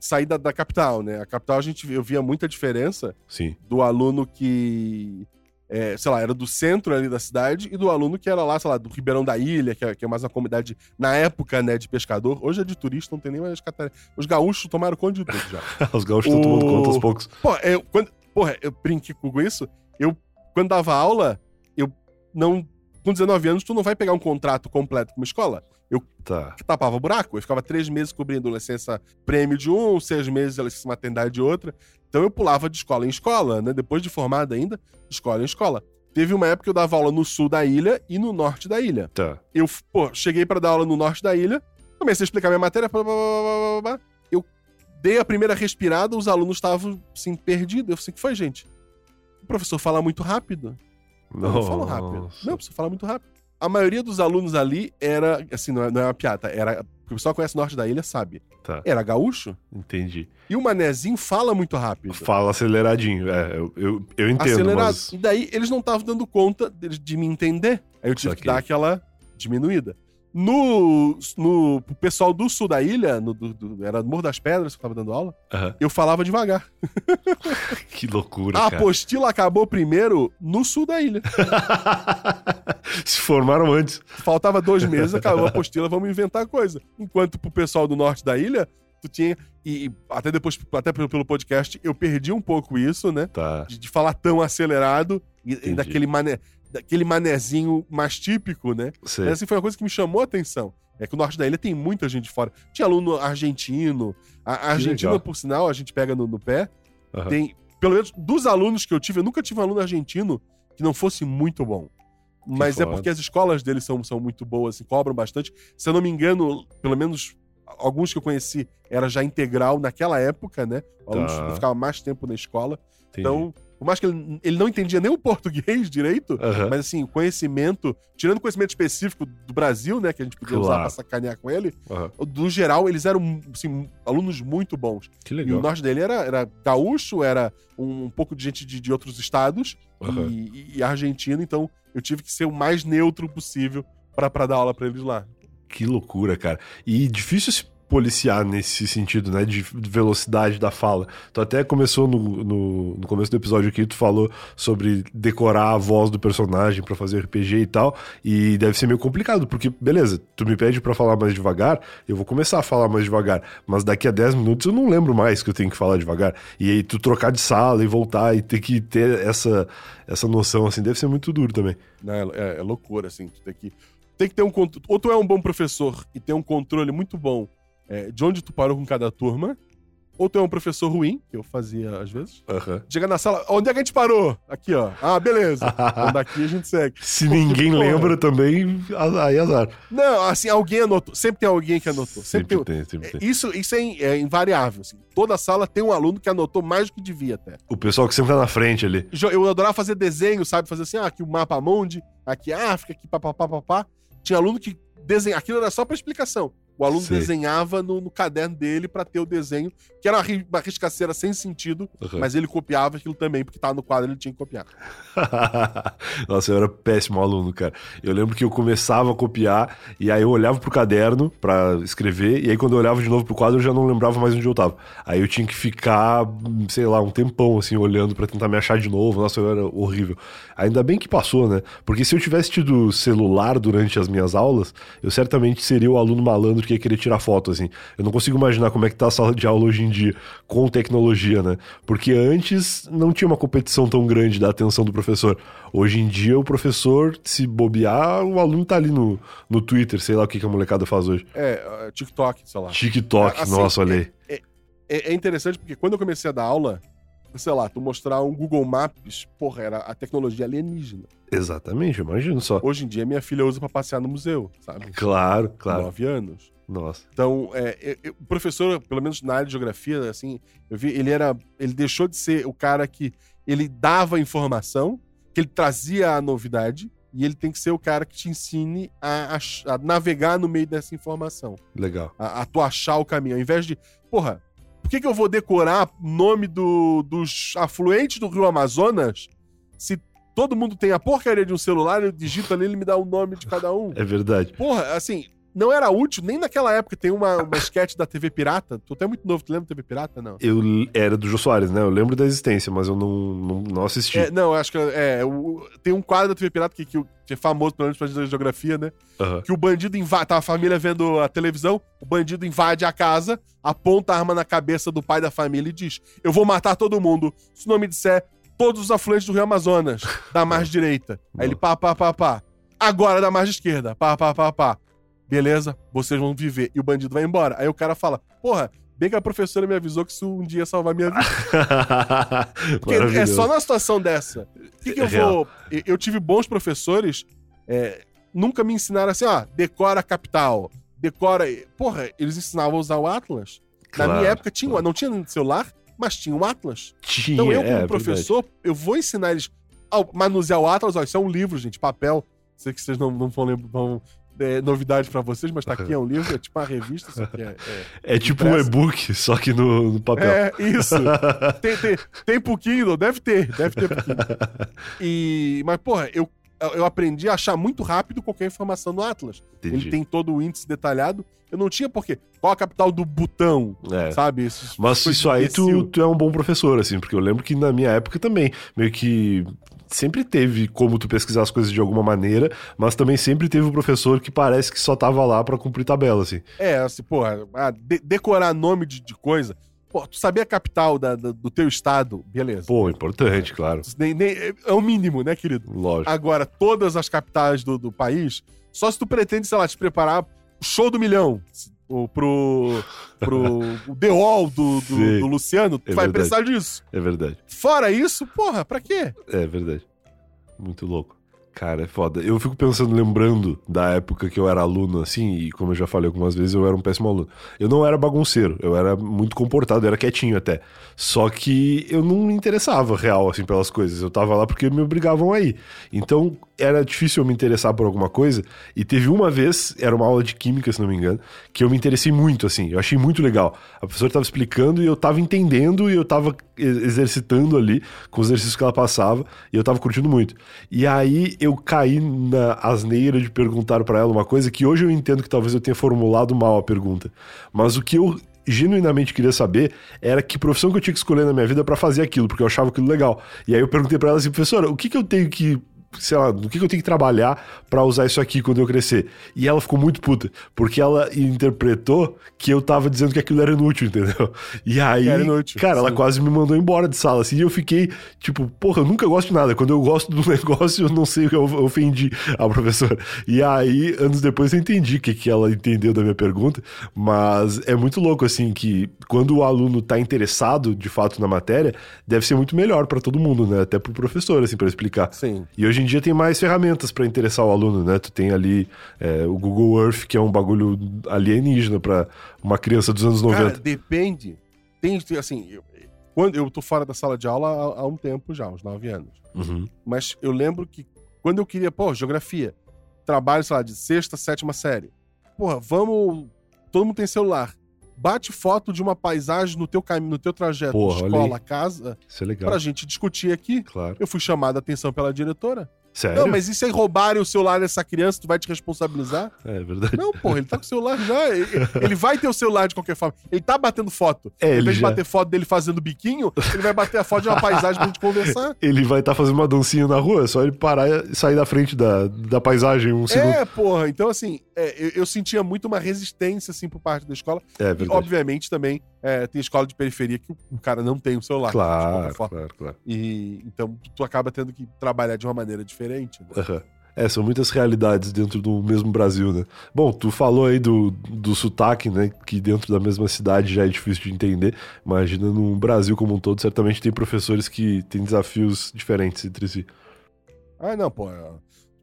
saí da, da capital, né? A capital a gente eu via muita diferença Sim. do aluno que, é, sei lá, era do centro ali da cidade e do aluno que era lá, sei lá, do Ribeirão da Ilha, que é, que é mais uma comunidade, na época, né, de pescador. Hoje é de turista, não tem nem mais catarina. Os gaúchos tomaram conta de tudo já. *laughs* Os gaúchos estão tomando O- conta aos poucos. Pô, eu, quando, porra, eu brinquei com isso. Eu, quando dava aula, eu não. Com 19 anos, tu não vai pegar um contrato completo com uma escola. Eu Tá. tapava buraco. Eu ficava três meses cobrindo licença prêmio de um, seis meses licença maternidade de outra. Então eu pulava de escola em escola, né? Depois de formada ainda, escola em escola. Teve uma época que eu dava aula no sul da ilha e no norte da ilha. Tá. Eu, pô, cheguei pra dar aula no norte da ilha, comecei a explicar minha matéria, blá, blá, blá, blá, blá, eu dei a primeira respirada, os alunos estavam, assim, perdidos. Eu falei, o que foi, gente? O professor fala muito rápido. Eu não falo rápido. Não, o professor fala muito rápido. A maioria dos alunos ali era, assim, não é, não é uma piada, era, o pessoal conhece o norte da ilha sabe, Tá. era gaúcho. Entendi. E o manezinho fala muito rápido. Fala aceleradinho. É, eu, eu, eu entendo, acelerado. mas... E daí eles não estavam dando conta de, de me entender. Aí eu tive que dar aquela diminuída. No, no pro pessoal do sul da ilha, no, do, do- era Morro das Pedras que eu tava dando aula, Aham. eu falava devagar. *laughs* Que loucura, A cara. apostila acabou primeiro no sul da ilha. *laughs* Se formaram antes. Faltava dois meses, acabou a *laughs* apostila, vamos inventar coisa. Enquanto pro pessoal do norte da ilha, tu tinha. E, e até depois, até pelo, podcast, eu perdi um pouco isso, né? Tá. de, de falar tão acelerado e, e daquele, mané, daquele manezinho mais típico, né? Sei. Mas assim, foi uma coisa que me chamou a atenção. É que o norte da ilha tem muita gente de fora. Tinha aluno argentino. A, a Argentina, legal. por sinal, a gente pega no, no pé. Aham. Tem, pelo menos dos alunos que eu tive, eu nunca tive um aluno argentino que não fosse muito bom. Mas é porque as escolas deles são, são muito boas e cobram bastante. Se eu não me engano, pelo menos alguns que eu conheci era já integral naquela época, né? O aluno Tá. ficava mais tempo na escola. Entendi. Então, por mais que ele, ele não entendia nem o português direito, Aham. mas assim, o conhecimento, tirando o conhecimento específico do Brasil, né, que a gente podia usar Claro. pra sacanear com ele, Aham. do geral, eles eram, assim, alunos muito bons. Que E legal. o norte dele era, era gaúcho, era um, pouco de gente de, de outros estados Aham. e, e argentino, então eu tive que ser o mais neutro possível pra pra dar aula pra eles lá. Que loucura, cara. E difícil se policiar nesse sentido, né? De velocidade da fala. Tu até começou no, no, no começo do episódio aqui, tu falou sobre decorar a voz do personagem pra fazer RPG e tal. E deve ser meio complicado, porque, beleza, tu me pede pra falar mais devagar, eu vou começar a falar mais devagar. Mas daqui a 10 minutos eu não lembro mais que eu tenho que falar devagar. E aí tu trocar de sala e voltar e ter que ter essa, essa noção, assim, deve ser muito duro também. né? É, é loucura, assim. Tu que, tem que ter um. Ou tu é um bom professor e tem um controle muito bom é, de onde tu parou com cada turma, ou tu é um professor ruim, que eu fazia às vezes. Aham. Chega na sala, onde é que a gente parou? Aqui, ó. Ah, beleza. *laughs* Então daqui a gente segue. Se Porque, ninguém porra, lembra também, aí azar. Não, assim, alguém anotou. Sempre tem alguém que anotou. Sempre, Sempre tem. tem, sempre é, tem. Isso, isso é, é invariável. Assim. Toda sala tem um aluno que anotou mais do que devia até. O pessoal que sempre tá na frente ali. Eu adorava fazer desenho, sabe? Fazer assim, ah, aqui o mapa mundi, aqui a África, aqui papapá, papá. Tinha aluno que desenha. Aquilo era só pra explicação. O aluno Sei. desenhava no, no caderno dele pra ter o desenho, que era uma, ri- uma riscaceira sem sentido, Uhum. mas ele copiava aquilo também, porque tava no quadro ele tinha que copiar. *laughs* Nossa, eu era péssimo aluno, cara. Eu lembro que eu começava a copiar e aí eu olhava pro caderno pra escrever e aí quando eu olhava de novo pro quadro eu já não lembrava mais onde eu tava. Aí eu tinha que ficar, sei lá, um tempão assim olhando pra tentar me achar de novo. Nossa, eu era horrível. Ainda bem que passou, né? Porque se eu tivesse tido celular durante as minhas aulas, eu certamente seria o aluno malandro que ia querer tirar foto, assim. Eu não consigo imaginar como é que tá a sala de aula hoje em dia com tecnologia, né? Porque antes não tinha uma competição tão grande da atenção do professor. Hoje em dia, o professor, se bobear, o aluno tá ali no, no Twitter, sei lá o que, que a molecada faz hoje. É, uh, TikTok, sei lá. TikTok, Assim, nossa, olha aí. É, é interessante porque quando eu comecei a dar aula, sei lá, tu mostrar um Google Maps, porra, era a tecnologia alienígena. Exatamente, imagino só. Hoje em dia, minha filha usa pra passear no museu, sabe? Claro, claro. Nove anos. Nossa. Então, é, eu- o professor, pelo menos na área de geografia, assim, eu vi, ele era. Ele deixou de ser o cara que ele dava informação, que ele trazia a novidade, e ele tem que ser o cara que te ensine a, ach- a navegar no meio dessa informação. Legal. A, a tu achar o caminho. Ao invés de. Porra, por que, que eu vou decorar o nome do, dos afluentes do Rio Amazonas se todo mundo tem a porcaria de um celular, eu digito ali, ele me dá o nome de cada um? É verdade. Porra, assim, não era útil nem naquela época. Tem uma, uma sketch da TV Pirata. Tu até muito novo, tu lembra da TV Pirata? Não. Eu era do Jô Soares, né? Eu lembro da existência, mas eu não, não, não assisti. É, não, eu acho que é. o- tem um quadro da TV Pirata que, que, que é famoso, pelo menos pra geografia, né? Aham. Que o bandido invade. Tá a família vendo a televisão, o bandido invade a casa, aponta a arma na cabeça do pai da família e diz: Eu vou matar todo mundo. Se não me disser todos os afluentes do Rio Amazonas, da *laughs* margem direita. Aí ele pá, pá, pá, pá. Agora da margem esquerda, pá, pá, pá, pá. Beleza, vocês vão viver. E o bandido vai embora. Aí o cara fala: Porra, bem que a professora me avisou que isso um dia ia salvar minha vida. *laughs* Porque é só numa situação dessa. O que, que eu vou. eu- tive bons professores, é, nunca me ensinaram assim, ó, decora a capital, decora. Porra, eles ensinavam a usar o Atlas. Na Claro, minha época tinha, claro. não tinha celular, mas tinha o Atlas. Tinha, Então eu, como é, verdade. professor, eu vou ensinar eles a manusear o Atlas. Ó, isso é um livro, gente, papel. Sei que vocês não, não vão lembrar. Vão, é, novidade pra vocês, mas tá aqui, é um livro, é tipo uma revista, só que é- é, É tipo um Impresso. e-book, só que no, no papel. É, isso. tem, tem, tem pro Kindle, deve ter, deve ter pro Kindle. *laughs* E, mas, porra, eu, eu aprendi a achar muito rápido qualquer informação no Atlas. Entendi. Ele tem todo o índice detalhado. Eu não tinha porque. Qual a capital do Butão? É. Sabe? Esses- Mas isso aí tu, tu é um bom professor, assim, porque eu lembro que na minha época também, meio que sempre teve como tu pesquisar as coisas de alguma maneira, mas também sempre teve o professor que parece que só tava lá pra cumprir tabela, assim. É, assim, porra, ah, de- decorar nome de, de coisa. Pô, tu sabia a capital da- da- do teu estado? Beleza. Pô, importante, claro. Nem- nem- é o mínimo, né, querido? Lógico. Agora, todas as capitais do, do país, só se tu pretende, sei lá, te preparar show do milhão. Ou pro. pro *laughs* o The Wall do, do, do Luciano, tu É vai verdade. precisar disso. É verdade. Fora isso, porra, pra quê? É verdade. Muito louco. Cara, é foda. Eu fico pensando, lembrando da época que eu era aluno, assim, e como eu já falei algumas vezes, eu era um péssimo aluno. Eu não era bagunceiro, eu era muito comportado, eu era quietinho até. Só que eu não me interessava real, assim, pelas coisas. Eu tava lá porque me obrigavam a ir. Então, era difícil eu me interessar por alguma coisa. E teve uma vez, era uma aula de química, se não me engano, que eu me interessei muito, assim. Eu achei muito legal. A professora tava explicando e eu tava entendendo e eu tava exercitando ali com os exercícios que ela passava e eu tava curtindo muito. E aí eu caí na asneira de perguntar pra ela uma coisa que hoje eu entendo que talvez eu tenha formulado mal a pergunta. Mas o que eu genuinamente queria saber era que profissão que eu tinha que escolher na minha vida pra fazer aquilo, porque eu achava aquilo legal. E aí eu perguntei pra ela assim, professora, o que que eu tenho que sei lá, no que, que eu tenho que trabalhar pra usar isso aqui quando eu crescer. E ela ficou muito puta, porque ela interpretou que eu tava dizendo que aquilo era inútil, entendeu? E aí, inútil, cara, ela sim. quase me mandou embora de sala, assim, e eu fiquei, tipo, porra, eu nunca gosto de nada. Quando eu gosto do *laughs* negócio, eu não sei o que eu ofendi a professora. E aí, anos depois, eu entendi o que, que ela entendeu da minha pergunta, mas é muito louco, assim, que quando o aluno tá interessado, de fato, na matéria, deve ser muito melhor pra todo mundo, né? Até pro professor, assim, pra explicar. Sim. E hoje em dia tem mais ferramentas pra interessar o aluno, né? Tu tem ali é, o Google Earth, que é um bagulho alienígena pra uma criança dos anos 90. Cara, depende. Tem, assim, eu, quando eu tô fora da sala de aula há, há um tempo já, uns nove anos. Uhum. Mas eu lembro que quando eu queria, pô, geografia, trabalho, sei lá, de sexta, sétima série. Porra, vamos. Todo mundo tem celular. Bate foto de uma paisagem no teu caminho, no teu trajeto Porra, escola, casa, Isso é legal. pra gente discutir aqui. Claro. Eu fui chamado a atenção pela diretora. Sério? Não, mas e se roubarem o celular dessa criança, tu vai te responsabilizar? É verdade. Não, porra, ele tá com o celular já. Ele, ele vai ter o celular de qualquer forma. Ele tá batendo foto. É, Em ele vez de já- bater foto dele fazendo biquinho, ele vai bater a foto de uma paisagem pra gente conversar. Ele vai estar fazendo uma dancinha na rua, é só ele parar e sair da frente da, da paisagem um segundo. É, porra. Então, assim, é, eu, eu sentia muito uma resistência, assim, por parte da escola. É, E, verdade. obviamente, também é, tem escola de periferia que o, cara não tem o celular. de Claro, claro, claro. E, então, tu acaba tendo que trabalhar de uma maneira diferente. Né? Aham. É, são muitas realidades dentro do mesmo Brasil, né? Bom, tu falou aí do, do sotaque, né? Que dentro da mesma cidade já é difícil de entender. Imagina no Brasil como um todo, certamente tem professores que têm desafios diferentes entre si. Ah, não, pô. é,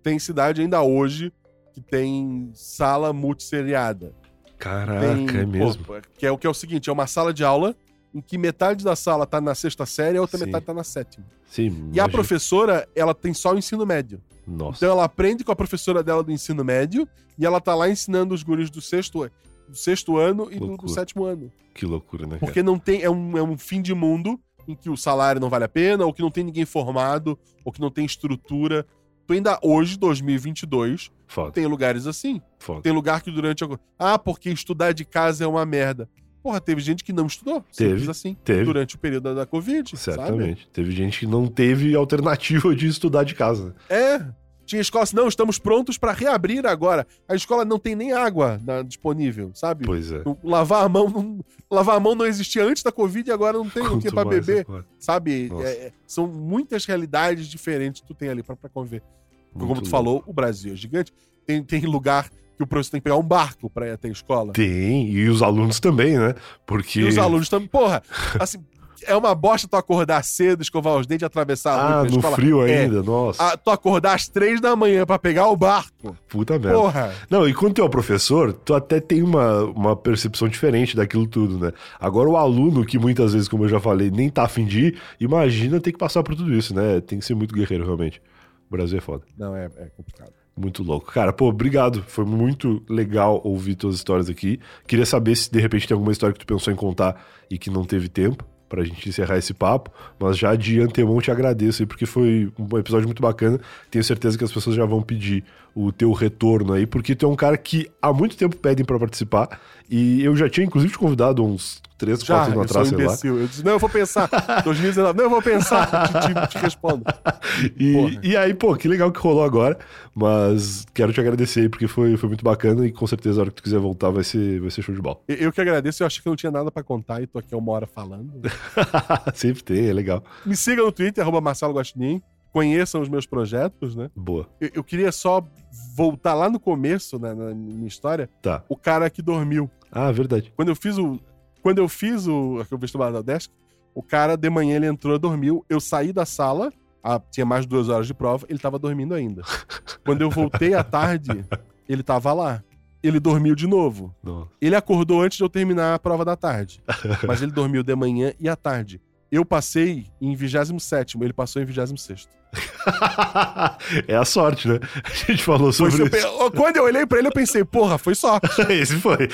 Tem cidade ainda hoje que tem sala multisseriada. Caraca, Tem, é mesmo. pô, que, é, o que é o seguinte, é uma sala de aula em que metade da sala tá na sexta série e a outra Sim. metade tá na sétima. Sim, E a professora, ela tem só o ensino médio. Nossa, Então ela aprende com a professora dela do ensino médio e ela tá lá ensinando os guris do sexto, do sexto ano e do, do sétimo ano. que loucura, né, cara? Porque não tem. É um, é um fim de mundo em que o salário não vale a pena, ou que não tem ninguém formado, ou que não tem estrutura. tu ainda hoje, 2022, Foda, tem lugares assim. foda. Tem lugar que durante. Ah, porque estudar de casa é uma merda. Porra, teve gente que não estudou. Teve, assim. teve. Durante o período da, da Covid. sabe? Certamente. Teve gente que não teve alternativa de estudar de casa. É. Tinha escola assim, não, estamos prontos para reabrir agora. A escola não tem nem água na- disponível, sabe? Pois é. Lavar a mão não, lavar a mão não existia antes da Covid e agora não tem o que Quanto mais beber, agora. sabe? É, é, são muitas realidades diferentes que tu tem ali pra conviver. Como Muito tu louco. falou, o Brasil é gigante. Tem, tem lugar que o professor tem que pegar um barco pra ir até a escola. Tem, e os alunos também, né? Porque. E os alunos também. Porra, assim, é uma bosta tu acordar cedo, escovar os dentes, atravessar a Ah, no escola. frio É. ainda, nossa. Tu acordar às três da manhã pra pegar o barco. Puta merda. Porra. Não, e quando tu é o professor, tu até tem uma, uma percepção diferente daquilo tudo, né? Agora o aluno, que muitas vezes, como eu já falei, nem tá afim de ir, imagina ter que passar por tudo isso, né? Tem que ser muito guerreiro, realmente. O Brasil é foda. Não, é, é complicado. Muito louco. Cara, pô, obrigado. Foi muito legal ouvir tuas histórias aqui. Queria saber se de repente tem alguma história que tu pensou em contar e que não teve tempo pra gente encerrar esse papo, mas já de antemão te agradeço aí, porque foi um episódio muito bacana. Tenho certeza que as pessoas já vão pedir o teu retorno aí, porque tu é um cara que há muito tempo pedem pra participar e eu já tinha inclusive te convidado uns três, Já, quatro anos atrás, sei lá. imbecil. Eu disse, não, eu vou pensar. *laughs* 2019, não, eu vou pensar. Te, te, te respondo. E, Porra. e aí, pô, que legal que rolou agora. Mas quero te agradecer aí, porque foi, foi muito bacana e com certeza a hora que tu quiser voltar vai ser, vai ser show de bola. Eu, que agradeço, eu achei que não tinha nada pra contar e tô aqui há uma hora falando. *laughs* Sempre tem, é legal. Me siga no Twitter, arroba Marcelo Guaxinim. Conheçam os meus projetos, né? Boa. Eu, eu queria só voltar lá no começo, né, na minha história, Tá. o cara que dormiu. Ah, verdade. Quando eu fiz o. Quando eu fiz o. o vestibular da Desk, o cara de manhã ele entrou, dormiu. Eu saí da sala, ah, tinha mais de duas horas de prova, ele tava dormindo ainda. *laughs* Quando eu voltei à tarde, ele tava lá. Ele dormiu de novo. Nossa. Ele acordou antes de eu terminar a prova da tarde. Mas ele dormiu de manhã e à tarde. Eu passei em 27, ele passou em 26. *laughs* é a sorte, né? A gente falou Foi sobre super- Quando eu olhei pra ele, eu pensei, porra, foi sorte. isso. *laughs* Esse foi.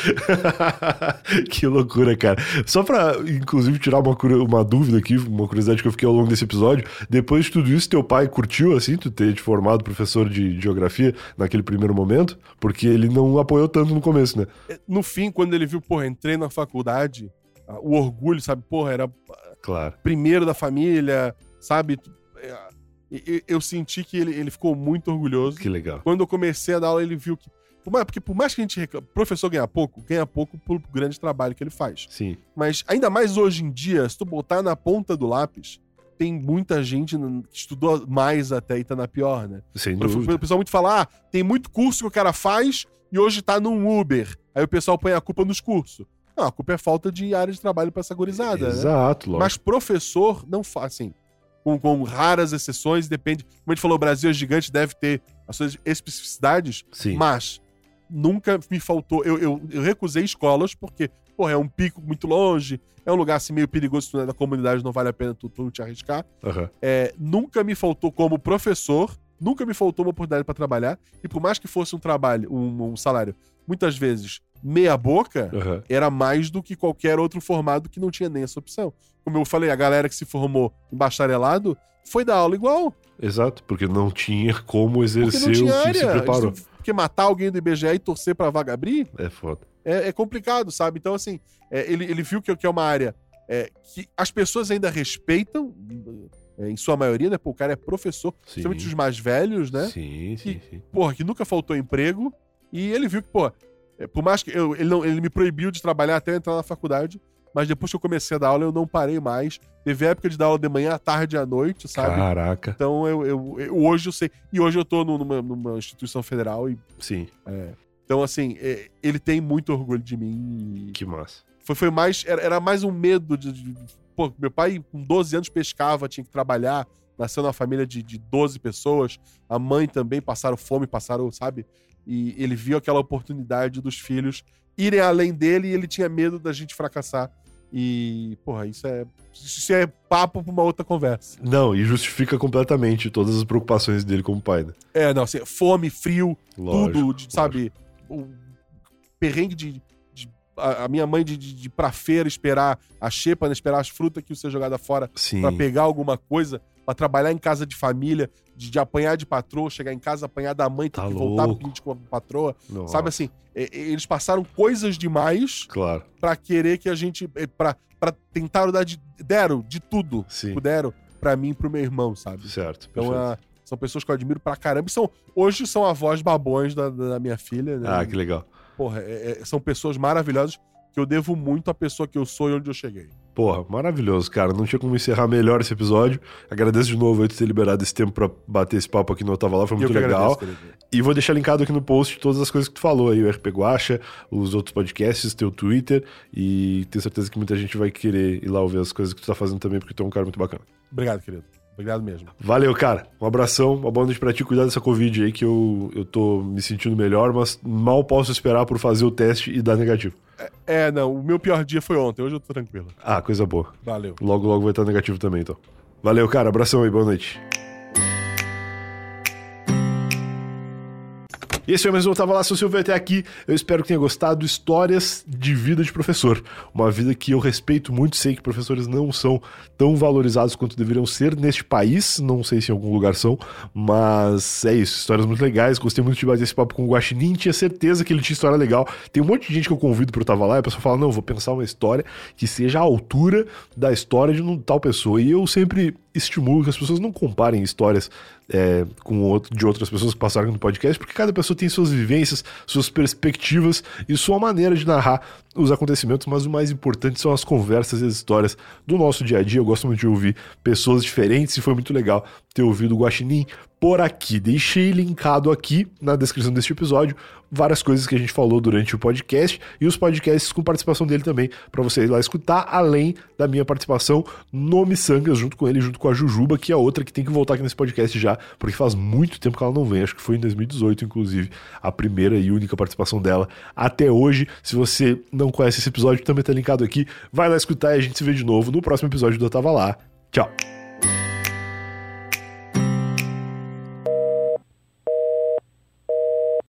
*laughs* que loucura, cara. Só pra, inclusive, tirar uma, uma dúvida aqui, uma curiosidade que eu fiquei ao longo desse episódio. Depois de tudo isso, teu pai curtiu, assim, tu ter te formado professor de geografia naquele primeiro momento? Porque ele não apoiou tanto no começo, né? No fim, quando ele viu, porra, entrei na faculdade, o orgulho, sabe, porra, era Claro. primeiro da família, sabe? É, Eu senti que ele, ele ficou muito orgulhoso. Que legal. Quando eu comecei a dar aula, ele viu que. Porque por mais que a gente reclame, professor ganha pouco, ganha pouco pelo grande trabalho que ele faz. Sim. Mas ainda mais hoje em dia, se tu botar na ponta do lápis, tem muita gente que estudou mais até e tá na pior, né? Sem O dúvida. pessoal muito fala, ah, tem muito curso que o cara faz e hoje tá num Uber. Aí o pessoal põe a culpa nos cursos. Não, a culpa é falta de área de trabalho pra essa gurizada, né? Exato, lógico. Mas professor não faz, assim, com, com raras exceções, depende. Como a gente falou, o Brasil é gigante, deve ter as suas especificidades, Sim. mas nunca me faltou. Eu, eu, eu recusei escolas porque, porra, é um pico muito longe, é um lugar assim meio perigoso, se tu não é da comunidade, não vale a pena tu, tu te arriscar. Aham. É, nunca me faltou como professor, nunca me faltou uma oportunidade para trabalhar, e por mais que fosse um trabalho, um, um salário, muitas vezes meia boca, Aham. era mais do que qualquer outro formado que não tinha nem essa opção. Como eu falei, a galera que se formou em bacharelado foi dar aula igual. Exato, porque não tinha como exercer tinha o que área. se preparou. Porque matar alguém do IBGE e torcer pra vaga abrir É foda. é, é complicado, sabe? Então, assim, é, ele, ele viu que, que é uma área é, que as pessoas ainda respeitam, é, em sua maioria, né? Pô, o cara é professor, Sim. principalmente os mais velhos, né? Sim, sim, sim. porra, que nunca faltou emprego. E ele viu que, pô, por mais que eu- ele, não, ele me proibiu de trabalhar até eu entrar na faculdade, mas depois que eu comecei a dar aula, eu não parei mais. Teve época de dar aula de manhã, à tarde e à noite, sabe? Caraca. Então eu, eu- eu- hoje eu sei. E hoje eu tô nu- numa, numa instituição federal e. Sim, Então, assim, é, ele tem muito orgulho de mim. e que massa. Foi, foi mais. Era, era mais um medo de, de- Pô, meu pai, com 12 anos, pescava, tinha que trabalhar. Nasceu numa família de, de 12 pessoas. A mãe também passaram fome, passaram, sabe? E ele viu aquela oportunidade dos filhos irem além dele e ele tinha medo da gente fracassar. E, porra, isso é. Isso é papo pra uma outra conversa. Não, e justifica completamente todas as preocupações dele como pai, né? É, não, assim, fome, frio, Lógico, tudo, de- sabe? O perrengue de. de- a, a minha mãe de, de, de ir pra feira esperar a xepa, né, esperar as frutas que ia ser jogada fora pra pegar alguma coisa. Pra trabalhar em casa de família, de, de apanhar de patroa, chegar em casa, apanhar da mãe, ter Tá que voltar louco. pedir com a patroa. Nossa, Sabe assim, eles passaram coisas demais Claro, pra querer que a gente. eh, pra, pra tentar dar de. Deram de tudo. sim. Puderam pra mim e pro meu irmão, sabe? Certo. Então perfeito. ah, são pessoas que eu admiro pra caramba. E são, hoje são avós babões da, da minha filha, né? Ah, que legal. Porra, é- é- são pessoas maravilhosas que eu devo muito à pessoa que eu sou e onde eu cheguei. Porra, maravilhoso, cara. Não tinha como encerrar melhor esse episódio. Agradeço de novo eu ter liberado esse tempo pra bater esse papo aqui no Otava Lá, foi muito legal. agradeço. E vou deixar linkado aqui no post todas as coisas que tu falou aí, o RP Guacha, os outros podcasts, teu Twitter, e tenho certeza que muita gente vai querer ir lá ouvir as coisas que tu tá fazendo também, porque tu é um cara muito bacana. Obrigado, querido. Obrigado mesmo. Valeu, cara. Um abração, uma boa noite pra ti. Cuidado dessa Covid aí, que eu, eu tô me sentindo melhor, mas mal posso esperar por fazer o teste e dar negativo. É, não, o meu pior dia foi ontem, hoje eu tô tranquilo. Ah, coisa boa. Valeu. Logo, logo vai estar negativo também, então. Valeu, cara. Abração aí, boa noite. E esse foi mais um Tava Lá, se você ouviu até aqui, eu espero que tenha gostado. Histórias de vida de professor. Uma vida que eu respeito muito, sei que professores não são tão valorizados quanto deveriam ser neste país, não sei se em algum lugar são, mas é isso, histórias muito legais. Gostei muito de bater esse papo com o Guaxinim, tinha certeza que ele tinha história legal. Tem um monte de gente que eu convido pro Tava Lá e a pessoa fala: não, vou pensar uma história que seja a altura da história de um tal pessoa. E eu sempre estimulo que as pessoas não comparem histórias é, com outro, de outras pessoas que passaram no podcast, porque cada pessoa tem suas vivências, suas perspectivas e sua maneira de narrar os acontecimentos, mas o mais importante são as conversas e as histórias do nosso dia a dia. Eu gosto muito de ouvir pessoas diferentes e foi muito legal ter ouvido o Guaxinim por aqui. Deixei linkado aqui na descrição deste episódio várias coisas que a gente falou durante o podcast e os podcasts com participação dele também, para você ir lá escutar, além da minha participação no Missangas, junto com ele, junto com a Jujuba, que é outra que tem que voltar aqui nesse podcast já, porque faz muito tempo que ela não vem, acho que foi em 2018, inclusive, a primeira e única participação dela até hoje. Se você não conhece esse episódio, também tá linkado aqui, vai lá escutar e a gente se vê de novo no próximo episódio do Eu Tava Lá. Tchau!